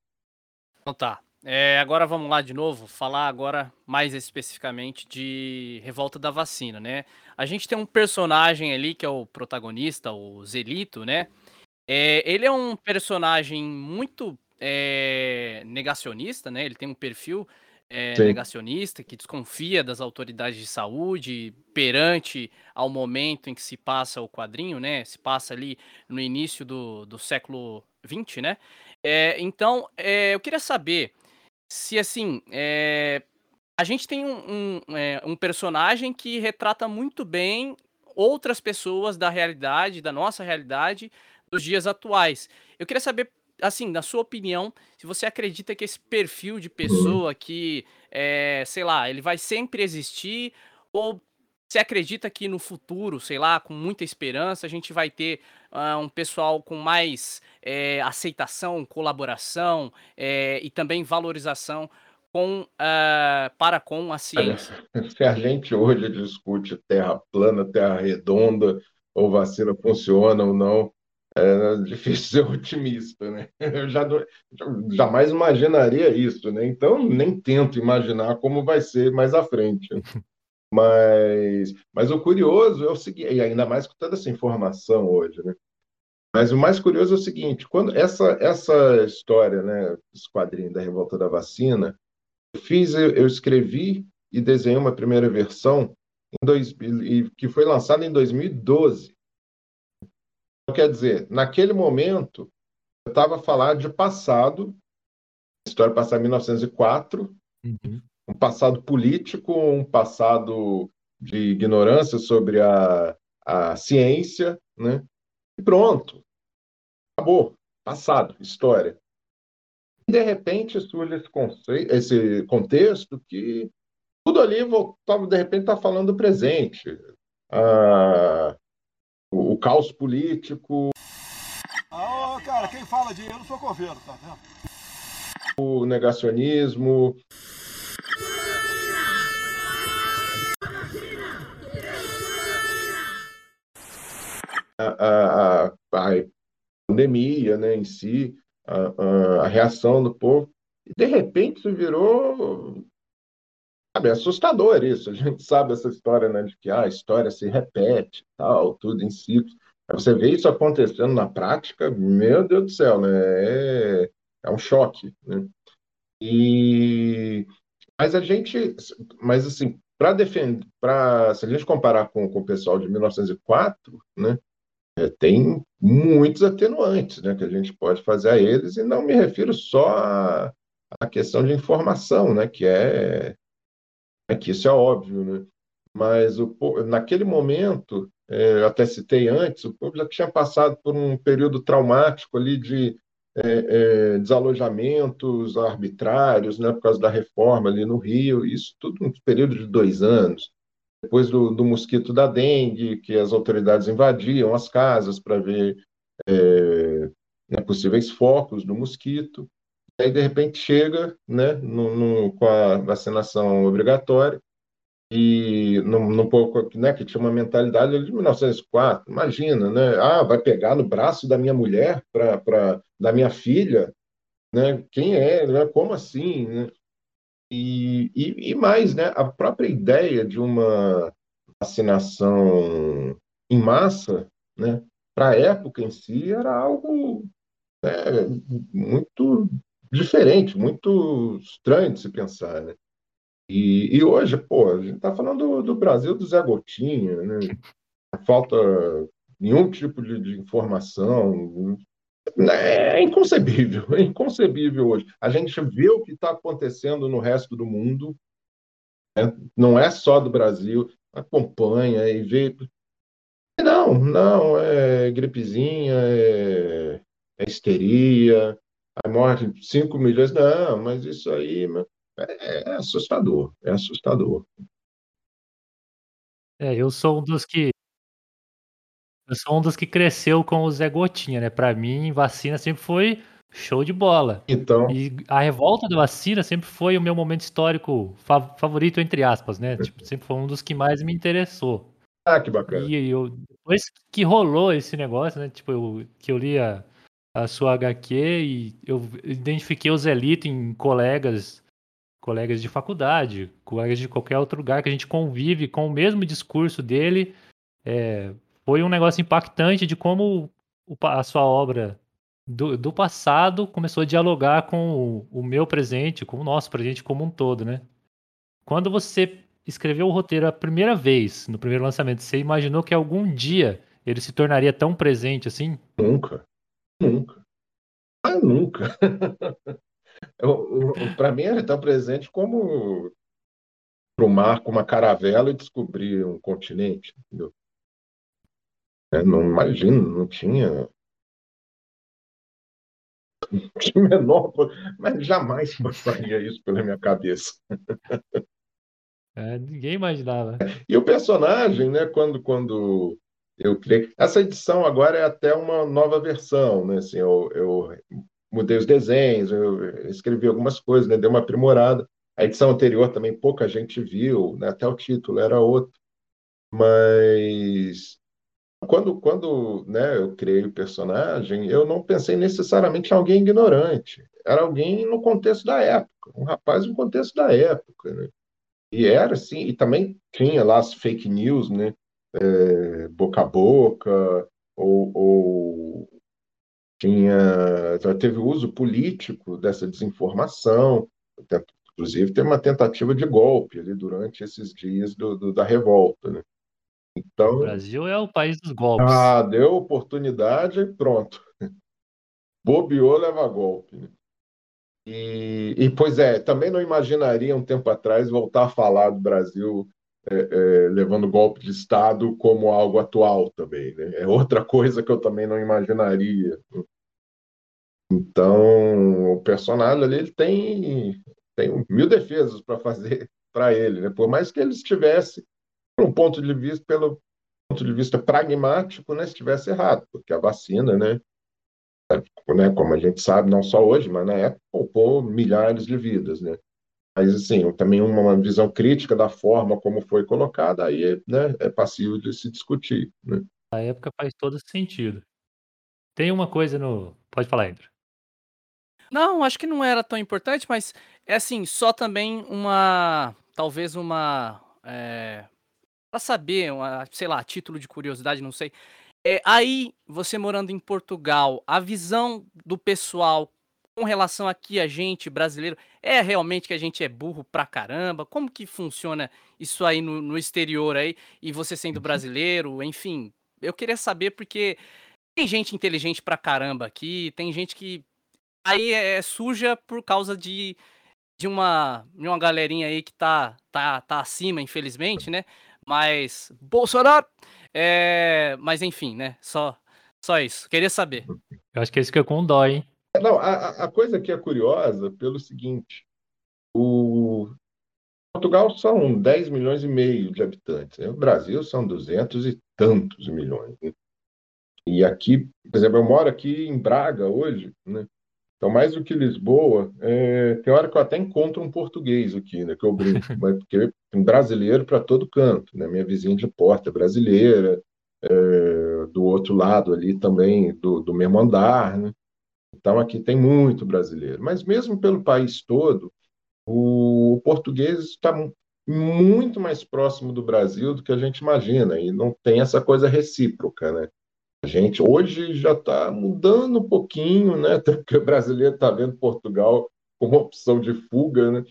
Então tá. É, agora vamos lá de novo, falar agora mais especificamente de Revolta da Vacina, né? A gente tem um personagem ali que é o protagonista, o Zelito, né? É, ele é um personagem muito é, negacionista, né? Ele tem um perfil é, negacionista que desconfia das autoridades de saúde perante ao momento em que se passa o quadrinho, né? Se passa ali no início do, do século XX, né? É, então, é, eu queria saber se, assim, é, a gente tem um, um, é, um, personagem que retrata muito bem outras pessoas da realidade, da nossa realidade, dos dias atuais. Eu queria saber, assim, na sua opinião, se você acredita que esse perfil de pessoa que, é, sei lá, ele vai sempre existir, ou você acredita que no futuro, sei lá, com muita esperança, a gente vai ter uh, um pessoal com mais é, aceitação, colaboração é, e também valorização com, uh, para com a ciência? [laughs] Se a gente hoje discute terra plana, terra redonda, ou vacina funciona ou não, é [laughs] difícil ser otimista, né? Eu já, jamais imaginaria isso, né? Então nem tento imaginar como vai ser mais à frente. [laughs] Mas, mas o curioso é o seguinte, e ainda mais com toda essa informação hoje, né? Mas o mais curioso é o seguinte, quando essa essa história, né, esse quadrinho da revolta da vacina, eu fiz, eu, escrevi e desenhei uma primeira versão em dois, que foi lançada em 2012. Então, quer dizer, naquele momento eu estava a falar de passado, história passada em 1904, uhum. um passado político, um passado de ignorância sobre a, a ciência, né? E pronto. Acabou. Passado, história. E, de repente, surge esse, conceito, esse contexto que tudo ali, voltava, de repente, está falando do presente. Ah, caos político. Ah, cara, quem fala de eu não sou coveiro, tá vendo? O negacionismo. A, a, a, a pandemia né, em si, a, a, reação do povo. E, de repente, isso virou sabe, é assustador isso. A gente sabe essa história né, de que ah, a história se repete, tal, tudo em ciclos. Você vê isso acontecendo na prática, meu Deus do céu, né? É, é um choque, né? E mas a gente, mas assim, para defender, para se a gente comparar com, com o pessoal de 1904, né? É, tem muitos atenuantes né, que a gente pode fazer a eles, e não me refiro só à, à questão de informação, né, que é, é que isso é óbvio, né? mas o, naquele momento, é, até citei antes, o povo já tinha passado por um período traumático ali de é, é, desalojamentos arbitrários, né, por causa da reforma ali no Rio, isso tudo um período de dois anos depois do, do, mosquito da dengue, que as autoridades invadiam as casas para ver é, né, possíveis focos do mosquito. Aí, de repente, chega né, no, no, com a vacinação obrigatória, e num, pouco, né, que tinha uma mentalidade de 1904, imagina, né? Ah, vai pegar no braço da minha mulher, pra, da minha filha, né? Quem é? Né? Como assim? Né? E, e, e, mais, né, a própria ideia de uma vacinação em massa, né, para a época em si, era algo né, muito diferente, muito estranho de se pensar. Né? E, e hoje, pô, a gente está falando do, do, Brasil do Zé Gotinha, né? falta nenhum tipo de, de informação, é inconcebível, é inconcebível hoje. A gente vê o que está acontecendo no resto do mundo, né? não é só do Brasil, acompanha e vê. Não, não, é gripezinha, é, é histeria, aí morre 5 milhões. Não, mas isso aí é, é assustador, é assustador. É, eu sou um dos que eu sou um dos que cresceu com o Zé Gotinha, né? Pra mim, vacina sempre foi show de bola. Então. E a revolta da vacina sempre foi o meu momento histórico favorito, entre aspas, né? Tipo, sempre foi um dos que mais me interessou. Ah, que bacana. E eu, depois que rolou esse negócio, né? Tipo, eu, que eu li a, a sua HQ e eu identifiquei o Zelito em colegas, colegas de faculdade, colegas de qualquer outro lugar que a gente convive com o mesmo discurso dele. É, foi um negócio impactante de como a sua obra do, do, passado começou a dialogar com o, o, meu presente, com o nosso presente como um todo, né? Quando você escreveu o roteiro a primeira vez, no primeiro lançamento, você imaginou que algum dia ele se tornaria tão presente assim? Nunca. Nunca. Ah, nunca. [laughs] Para mim, ele tão presente como para o mar com uma caravela e descobrir um continente, entendeu? É, não imagino, não tinha. [laughs] Não tinha menor, mas jamais passaria isso pela minha cabeça. É, ninguém imaginava. E o personagem, né, quando, quando eu criei. Essa edição agora é até uma nova versão, né? Assim, eu, eu mudei os desenhos, eu escrevi algumas coisas, né? Dei uma aprimorada. A edição anterior também pouca gente viu, né? Até o título era outro. Mas quando, quando né, eu criei o personagem, eu não pensei necessariamente em alguém ignorante. Era alguém no contexto da época, um rapaz no contexto da época. Né? E era assim, e também tinha lá as fake news, né? É, boca a boca, ou, ou tinha, já teve uso político dessa desinformação, inclusive teve uma tentativa de golpe ali durante esses dias do, do da revolta, né? Então, o Brasil é o país dos golpes. Ah, deu oportunidade, pronto. Bobeou, leva golpe. Né? E, e, pois é, também não imaginaria um tempo atrás voltar a falar do Brasil é, é, levando golpe de Estado como algo atual também. Né? É outra [laughs] coisa que eu também não imaginaria. Então, o personagem ali ele tem, tem mil defesas para fazer [laughs] para ele. Né? Por mais que ele estivesse, um ponto de vista, pelo ponto de vista pragmático, né, estivesse errado, porque a vacina, né, né, como a gente sabe, não só hoje, mas na época poupou milhares de vidas, né? Mas, assim, também uma visão crítica da forma como foi colocada, aí né, é passível de se discutir. Né? A época faz todo sentido. Tem uma coisa no. Pode falar, Andrew. Não, acho que não era tão importante, mas é assim, só também uma. Talvez uma. É, para saber, uma, sei lá, título de curiosidade, não sei. É, aí, você morando em Portugal, a visão do pessoal com relação aqui a gente brasileiro, é realmente que a gente é burro pra caramba? Como que funciona isso aí no, no exterior aí? E você sendo uhum. brasileiro, enfim, eu queria saber porque tem gente inteligente pra caramba aqui, tem gente que aí é, é suja por causa de, de uma de uma galerinha aí que tá tá tá acima, infelizmente, né? Mas Bolsonaro é, mas enfim, né? Só só isso. Queria saber. Eu acho que isso fica com dó, hein? Não, a, a coisa que é curiosa pelo seguinte: o Portugal são 10 milhões e meio de habitantes, né? o Brasil são 200 e tantos milhões. Né? E aqui, por exemplo, eu moro aqui em Braga hoje, né? Então, mais do que Lisboa, é, tem hora que eu até encontro um português aqui, né? Que eu brinco, [laughs] mas porque tem brasileiro para todo canto, né? Minha vizinha de porta é brasileira, é, do outro lado ali também, do, do mesmo andar, né? Então, aqui tem muito brasileiro. Mas, mesmo pelo país todo, o português está muito mais próximo do Brasil do que a gente imagina, e não tem essa coisa recíproca, né? A gente hoje já está mudando um pouquinho, né? [laughs] Porque o brasileiro está vendo Portugal como opção de fuga, né?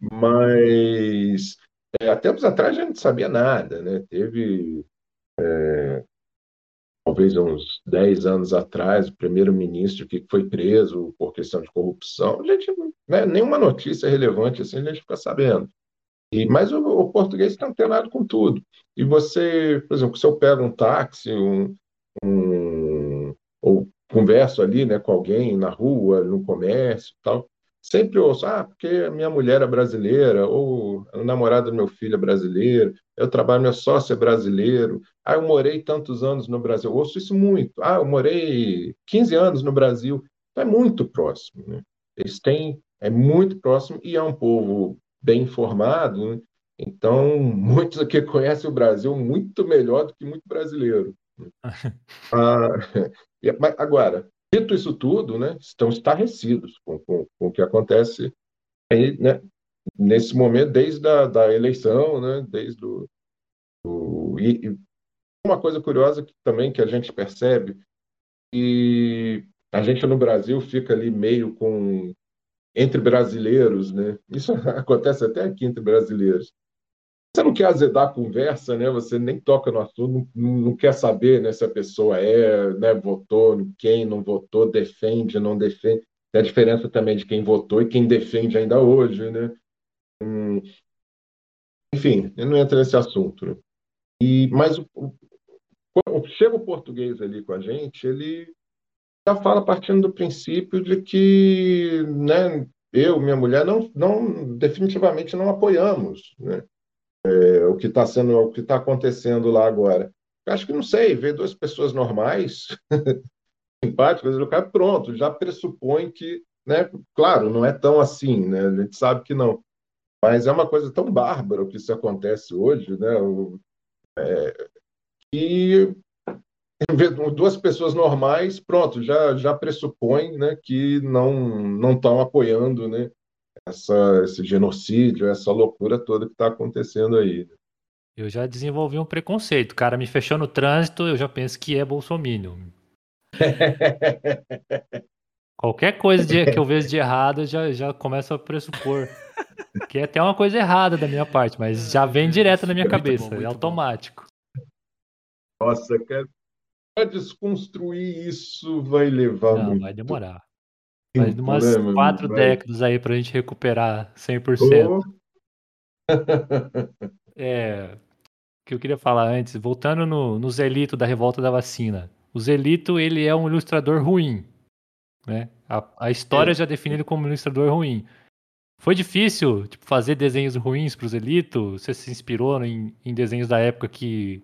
Mas é, há tempos atrás a gente não sabia nada, né? Teve é, talvez uns 10 anos atrás, o primeiro-ministro que foi preso por questão de corrupção. A gente, né, nenhuma notícia relevante assim a gente fica sabendo. E, mas o, o português está antenado com tudo. E você, por exemplo, se eu pego um táxi, um, um, ou converso ali né, com alguém na rua, no comércio tal, sempre ouço, ah, porque minha mulher é brasileira, ou o namorado do meu filho é brasileiro, eu trabalho, meu sócio é brasileiro, ah, eu morei tantos anos no Brasil, eu ouço isso muito, ah, eu morei 15 anos no Brasil, então é muito próximo, né? Eles têm, é muito próximo e é um povo bem informado, né? então [laughs] muitos aqui conhecem o Brasil muito melhor do que muito brasileiro. [laughs] ah, [laughs] agora, Dito isso tudo, né, estão estarrecidos com, com, com o que acontece aí, né, nesse momento, desde a da eleição, né, desde o, o e, e, uma coisa curiosa que, também que a gente percebe e a gente no Brasil fica ali meio com entre brasileiros, né? Isso [laughs] acontece até aqui entre brasileiros. Você não quer azedar a conversa, né? Você nem toca no assunto, não, não quer saber né, se a pessoa é, né, votou, quem não votou, defende, não defende. Tem a diferença também de quem votou e quem defende ainda hoje, né? Hum, enfim, eu não entro nesse assunto. E, mas o, o, chega o português ali com a gente, ele já fala partindo do princípio de que né, eu, minha mulher, não, não definitivamente não apoiamos né, é, o que está sendo, o que está acontecendo lá agora. Eu acho que não sei, ver duas pessoas normais, [laughs] simpáticas, o cara pronto, já pressupõe que, né? Claro, não é tão assim, né? A gente sabe que não, mas é uma coisa tão bárbara o que isso acontece hoje, né? O, é, e [laughs] duas pessoas normais, pronto, já, já pressupõe né, que não estão apoiando né, essa, esse genocídio, essa loucura toda que está acontecendo aí. Eu já desenvolvi um preconceito. O cara me fechou no trânsito, eu já penso que é bolsominion. [laughs] Qualquer coisa de, que eu vejo de errado, já, já começo a pressupor. Que é até uma coisa errada da minha parte, mas já vem direto na minha cabeça, bom, é automático. Bom. Nossa, cara, para desconstruir isso vai levar Não, muito. vai demorar. Vai de umas né, quatro vai... décadas aí pra gente recuperar 100%. Oh. [laughs] é, o que eu queria falar antes, voltando no, no Zelito da Revolta da Vacina. O Zelito, ele é um ilustrador ruim. Né? A, a história é. já define ele como um ilustrador ruim. Foi difícil tipo, fazer desenhos ruins para o Zelito? Você se inspirou em, em desenhos da época que,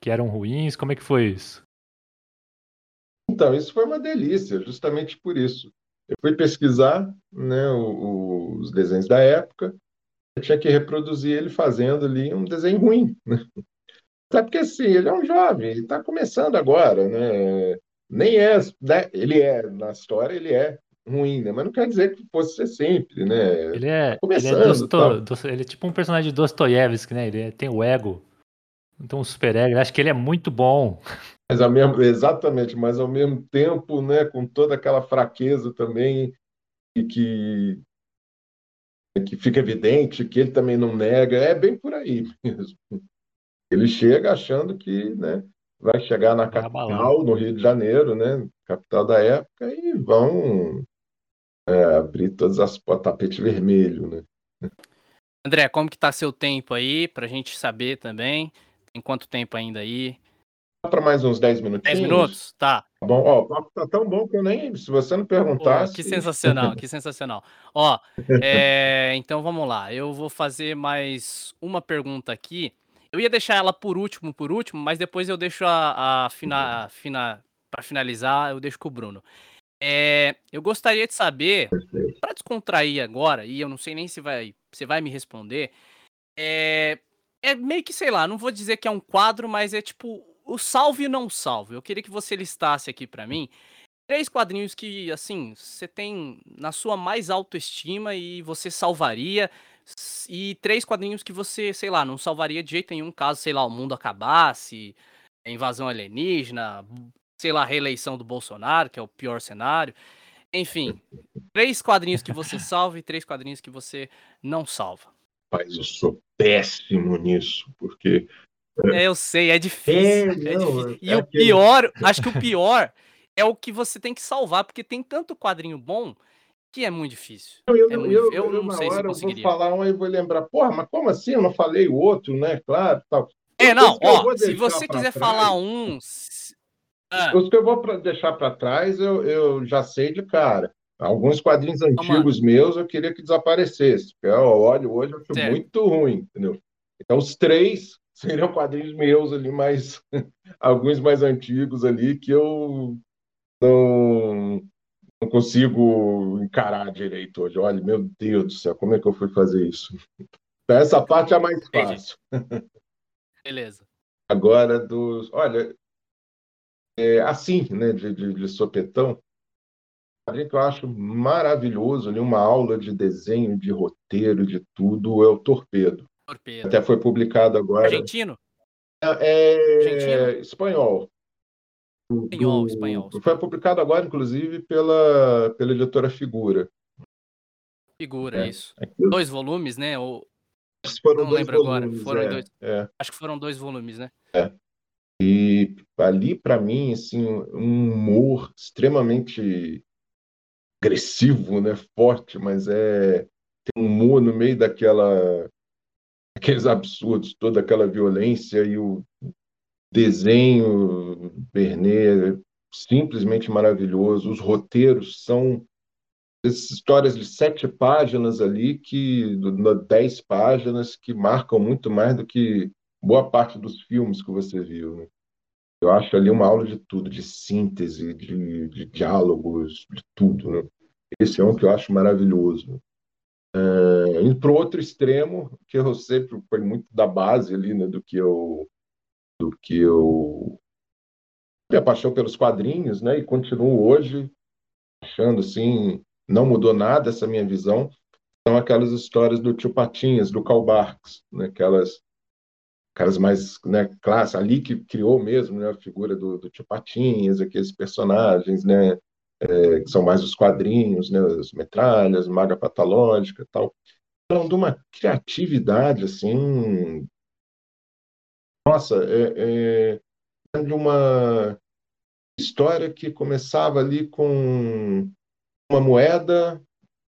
que eram ruins? Como é que foi isso? Então, isso foi uma delícia, justamente por isso. Eu fui pesquisar né, os desenhos da época, eu tinha que reproduzir ele fazendo ali um desenho ruim. Né? Até porque, assim, ele é um jovem, ele está começando agora, né? Nem é, né? ele é, na história, ele é ruim, né? Mas não quer dizer que fosse ser sempre, né? Ele é, tá começando, ele, é Dosto, Dosto, ele é tipo um personagem de Dostoiévski, né? Ele é, tem o ego, então um super ego. Acho que ele é muito bom. Mas ao mesmo, exatamente, mas ao mesmo tempo, né, com toda aquela fraqueza também e que que fica evidente que ele também não nega, é bem por aí [laughs] mesmo. Ele chega achando que, né, vai chegar na capital, no Rio de Janeiro, né, capital da época, e vão é, abrir todas as tapete vermelho, né. André, como que tá seu tempo aí, pra gente saber também? Tem quanto tempo ainda aí? Para mais uns 10 minutinhos. 10 minutos? Tá. tá. Bom, ó, o papo tá tão bom que eu nem. Se você não perguntasse. Pô, que sensacional, que sensacional. Ó, [laughs] é, então vamos lá. Eu vou fazer mais uma pergunta aqui. Eu ia deixar ela por último, por último, mas depois eu deixo a, a fina, fina para finalizar, eu deixo com o Bruno. É, eu gostaria de saber, para descontrair agora, e eu não sei nem se vai, você vai me responder, é, é meio que, sei lá, não vou dizer que é um quadro, mas é tipo o salve e não salve. Eu queria que você listasse aqui para mim três quadrinhos que, assim, você tem na sua mais autoestima e você salvaria. E três quadrinhos que você, sei lá, não salvaria de jeito nenhum caso, sei lá, o mundo acabasse, invasão alienígena, sei lá, reeleição do Bolsonaro, que é o pior cenário. Enfim, três quadrinhos que você salva e três quadrinhos que você não salva. Mas eu sou péssimo nisso, porque é, eu sei, é difícil. É, é não, difícil. E é o aquele... pior, acho que o pior é o que você tem que salvar, porque tem tanto quadrinho bom que é muito difícil. Eu, eu, é muito, eu, eu, eu não sei se eu conseguiria. vou falar um e vou lembrar, porra, mas como assim? Eu não falei o outro, né? Claro, tal. É, não, ó, se você quiser trás, falar um... Ah. Os que eu vou pra deixar para trás, eu, eu já sei de cara. Alguns quadrinhos antigos meus eu queria que desaparecesse. Eu olho hoje, eu acho certo. muito ruim, entendeu? Então, os três seriam quadrinhos meus ali, mais [laughs] alguns mais antigos ali que eu não, não consigo encarar direito hoje. Olha, meu Deus do céu, como é que eu fui fazer isso? Essa parte é mais fácil. Beleza. [laughs] Agora dos, olha, é, assim, né, de, de, de sopetão, quadrinho que eu acho maravilhoso, ali, uma aula de desenho, de roteiro, de tudo, é o Torpedo. Torpedo. Até foi publicado agora. Argentino? É, é espanhol. Espanhol, do, espanhol. Foi publicado agora, inclusive, pela, pela editora Figura. Figura, é. isso. É. Dois volumes, né? Ou... Não lembro volumes, agora. Foram é, dois... É. Acho que foram dois volumes, né? É. E ali, para mim, assim, um humor extremamente agressivo, né? Forte, mas é tem um humor no meio daquela aqueles absurdos, toda aquela violência e o desenho Bernet simplesmente maravilhoso. Os roteiros são essas histórias de sete páginas ali, que dez páginas, que marcam muito mais do que boa parte dos filmes que você viu. Né? Eu acho ali uma aula de tudo, de síntese, de, de diálogos, de tudo. Né? Esse é um que eu acho maravilhoso. Uh, indo para o outro extremo, que eu sempre foi muito da base ali, né, do que eu do que eu minha paixão pelos quadrinhos, né? E continuo hoje achando assim, não mudou nada essa minha visão. São aquelas histórias do tio Patinhas, do Karl Barks, né? Aquelas caras mais né, ali que criou mesmo né, a figura do, do tio Patinhas, aqueles personagens, né, é, que são mais os quadrinhos, né, as metralhas, maga patológica tal. Então, de uma criatividade, assim, nossa, é, é, de uma história que começava ali com uma moeda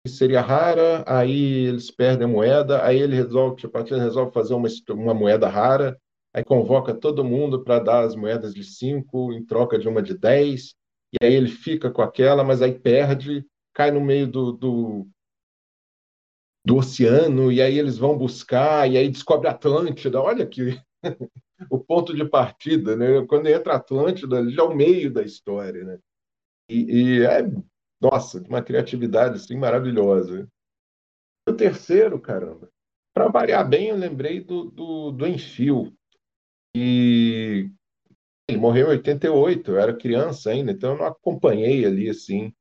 que seria rara, aí eles perdem a moeda, aí ele resolve, tipo, ele resolve fazer uma, uma moeda rara, aí convoca todo mundo para dar as moedas de 5 em troca de uma de 10, e aí ele fica com aquela, mas aí perde, cai no meio do, do, do oceano, e aí eles vão buscar, e aí descobre Atlântida, olha que [laughs] o ponto de partida, né? Quando entra Atlântida, já é o meio da história, né? E, e é nossa, uma criatividade assim maravilhosa. O terceiro, caramba, para variar bem, eu lembrei do, do, do Enfio. E ele morreu em 88, eu era criança ainda, então eu não acompanhei ali assim.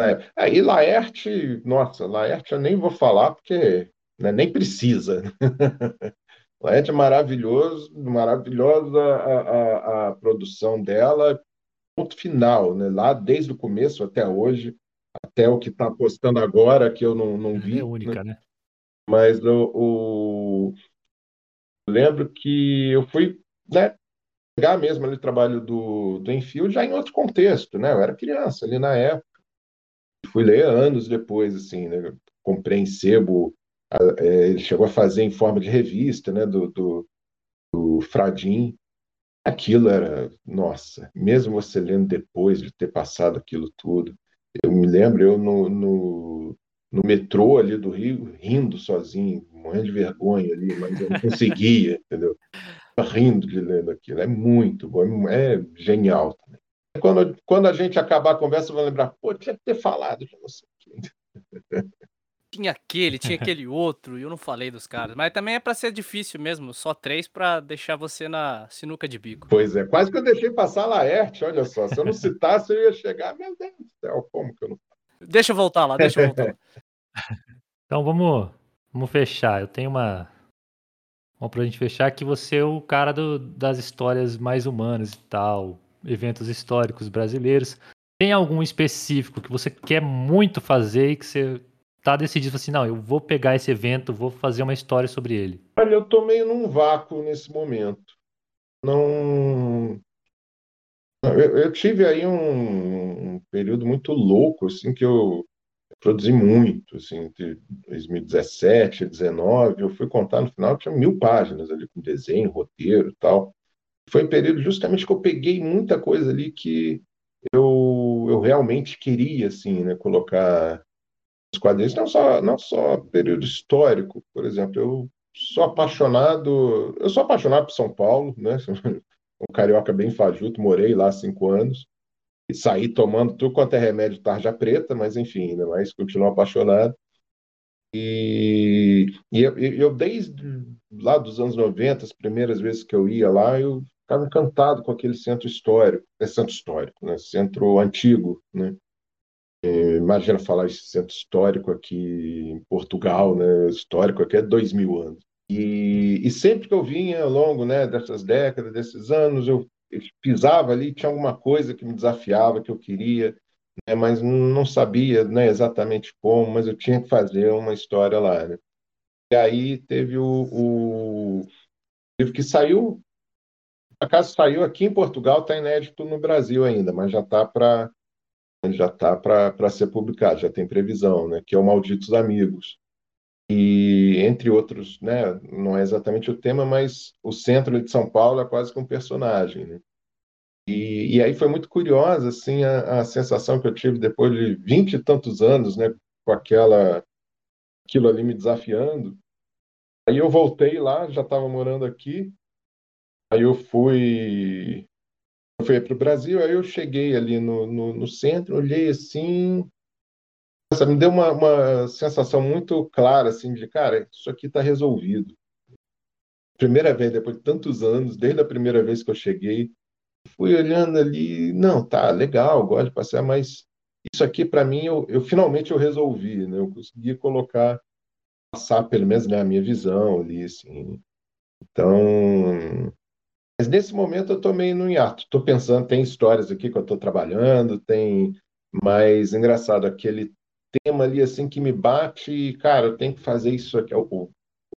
É, aí Laerte, nossa, Laerte eu nem vou falar porque né, nem precisa. [laughs] Laerte é maravilhoso, maravilhosa a, a, a produção dela, ponto final, né? Lá desde o começo até hoje, até o que está postando agora, que eu não, não vi. É única, né? né? Mas o, o... lembro que eu fui né, pegar mesmo ali o trabalho do, do Enfio já em outro contexto, né? Eu era criança ali na época. Fui ler anos depois, assim, né? Comprei em sebo, é, ele chegou a fazer em forma de revista, né? Do, do, do Fradim. Aquilo era, nossa, mesmo você lendo depois de ter passado aquilo tudo, eu me lembro, eu no, no, no metrô ali do Rio, rindo sozinho, morrendo de vergonha ali, mas eu não conseguia, [laughs] entendeu? Rindo de lendo aquilo. É muito bom, é genial também. Quando, quando a gente acabar a conversa, eu vou lembrar, pô, tinha que ter falado de você [laughs] tinha aquele, tinha aquele outro, e eu não falei dos caras. Mas também é para ser difícil mesmo, só três para deixar você na sinuca de bico. Pois é, quase que eu deixei passar a Laerte, olha só. Se eu não citasse, eu ia chegar, meu Deus do céu, como que eu não. Deixa eu voltar lá, deixa eu voltar. [laughs] [laughs] então vamos, vamos fechar. Eu tenho uma. Bom, pra gente fechar, que você é o cara do, das histórias mais humanas e tal, eventos históricos brasileiros. Tem algum específico que você quer muito fazer e que você tá decidido assim, não, eu vou pegar esse evento, vou fazer uma história sobre ele? Olha, eu tô meio num vácuo nesse momento. Não. Eu, eu tive aí um, um, período muito louco, assim, que eu produzi muito, assim, entre 2017 e 2019, eu fui contar no final, tinha mil páginas ali, com desenho, roteiro e tal. Foi um período justamente que eu peguei muita coisa ali que eu, eu realmente queria, assim, né, colocar os quadrinhos, não só, não só período histórico, por exemplo, eu sou apaixonado, eu sou apaixonado por São Paulo, né? [laughs] Um carioca bem fajuto, morei lá cinco anos e saí tomando tudo quanto é remédio tarja preta, mas enfim, ainda mais continuo apaixonado. E, e eu, eu, desde lá dos anos 90, as primeiras vezes que eu ia lá, eu ficava encantado com aquele centro histórico, é centro histórico, né? Centro antigo, né? imagina falar esse centro histórico aqui em Portugal, né? Histórico aqui é dois mil anos. E, e, sempre que eu vinha ao longo né, dessas décadas, desses anos, eu, pisava ali, tinha alguma coisa que me desafiava, que eu queria, né, mas não sabia né, exatamente como, mas eu tinha que fazer uma história lá. Né? E aí teve o, o livro que saiu, acaso saiu aqui em Portugal, está inédito no Brasil ainda, mas já está para já está para ser publicado, já tem previsão, né, que é o Malditos Amigos. E, entre outros, né, não é exatamente o tema, mas o centro de São Paulo é quase que um personagem. Né? E, e aí foi muito curiosa assim, a, a sensação que eu tive depois de vinte e tantos anos né, com aquela, aquilo ali me desafiando. Aí eu voltei lá, já estava morando aqui, aí eu fui fui para o Brasil, aí eu cheguei ali no, no, no centro, olhei assim, me deu uma, uma sensação muito clara, assim, de, cara, isso aqui está resolvido. Primeira vez, depois de tantos anos, desde a primeira vez que eu cheguei, fui olhando ali, não, tá, legal, gosto de passear, mas isso aqui para mim eu, eu, finalmente eu resolvi, né? Eu consegui colocar passar pelo menos né, minha visão ali, assim. Então, mas nesse momento eu estou meio no hiato. Estou pensando, tem histórias aqui que eu estou trabalhando, tem, mas engraçado aquele tema ali assim que me bate e cara, eu tenho que fazer isso aqui. O,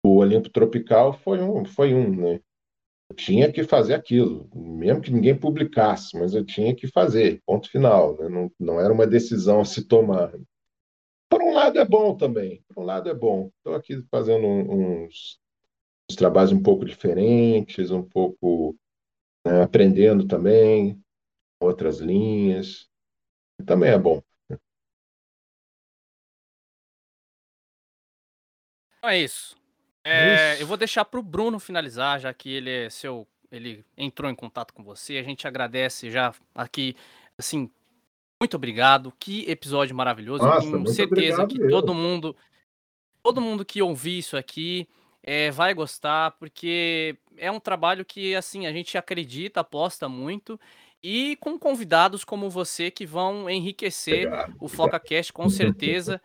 o Olimpo Tropical foi um, foi um, né? Eu tinha que fazer aquilo, mesmo que ninguém publicasse, mas eu tinha que fazer, ponto final. Né? Não, não era uma decisão a se tomar. Por um lado é bom também, por um lado é bom. Estou aqui fazendo uns, uns, trabalhos um pouco diferentes, um pouco né, aprendendo também outras linhas. Também é bom. Então é isso. É, eu vou deixar para o Bruno finalizar, já que ele é seu, ele entrou em contato com você. A gente agradece já aqui, assim, muito obrigado. Que episódio maravilhoso. Nossa, Tenho certeza que todo mundo, todo mundo que ouvir isso aqui é, vai gostar, porque é um trabalho que, assim, a gente acredita, aposta muito. E com convidados como você que vão enriquecer obrigado, o FocaCast, com certeza.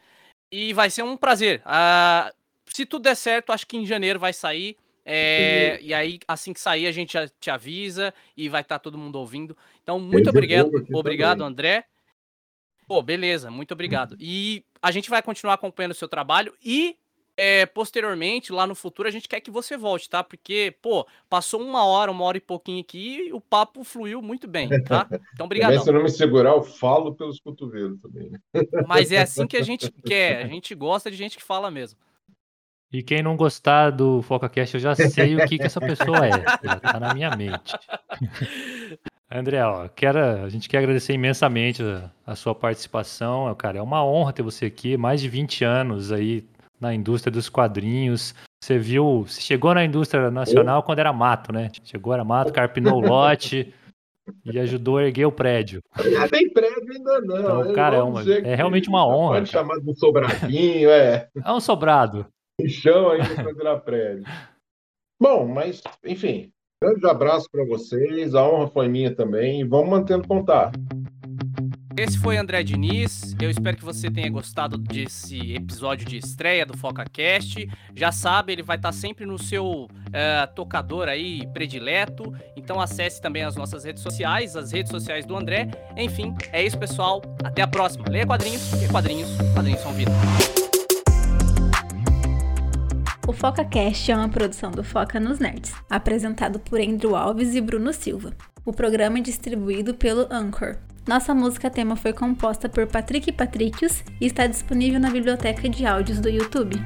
E vai ser um prazer. Ah, se tudo der certo, acho que em janeiro vai sair. É, e aí, assim que sair, a gente te avisa e vai estar tá todo mundo ouvindo. Então, muito obrigado, obrigado, André. Pô, beleza, muito obrigado. E a gente vai continuar acompanhando o seu trabalho e é, posteriormente, lá no futuro, a gente quer que você volte, tá? Porque, pô, passou uma hora, uma hora e pouquinho aqui e o papo fluiu muito bem, tá? [laughs] Então, obrigado. se eu não me segurar, eu falo pelos cotovelos também. Né? Mas é assim que a gente quer. A gente gosta de gente que fala mesmo. E quem não gostar do FocaCast, eu já sei o que, que essa pessoa é. [laughs] Já tá na minha mente. [laughs] André, ó, quero, a gente quer agradecer imensamente a, a, sua participação. Cara, é uma honra ter você aqui. Mais de 20 anos aí na indústria dos quadrinhos. Você viu, você chegou na indústria nacional quando era mato, né? Chegou era mato, carpinou o lote e ajudou a erguer o prédio. Ah, tem prédio ainda não. Então, cara, é, uma, é realmente uma honra. Pode chamar de um sobradinho, é. É um sobrado chão ainda para virar prédio. Bom, mas, enfim, grande abraço para vocês, a honra foi minha também, e vamos mantendo contato. Esse foi André Diniz. Eu espero que você tenha gostado desse episódio de estreia do FocaCast. Já sabe, ele vai estar sempre no seu uh, tocador aí predileto. Então acesse também as nossas redes sociais, as redes sociais do André. Enfim, é isso, pessoal. Até a próxima. Leia quadrinhos, porque quadrinhos, quadrinhos são vida. O FocaCast é uma produção do Foca nos Nerds, apresentado por Andrew Alves e Bruno Silva. O programa é distribuído pelo Anchor. Nossa música tema foi composta por Patrick Patricius e está disponível na biblioteca de áudios do YouTube.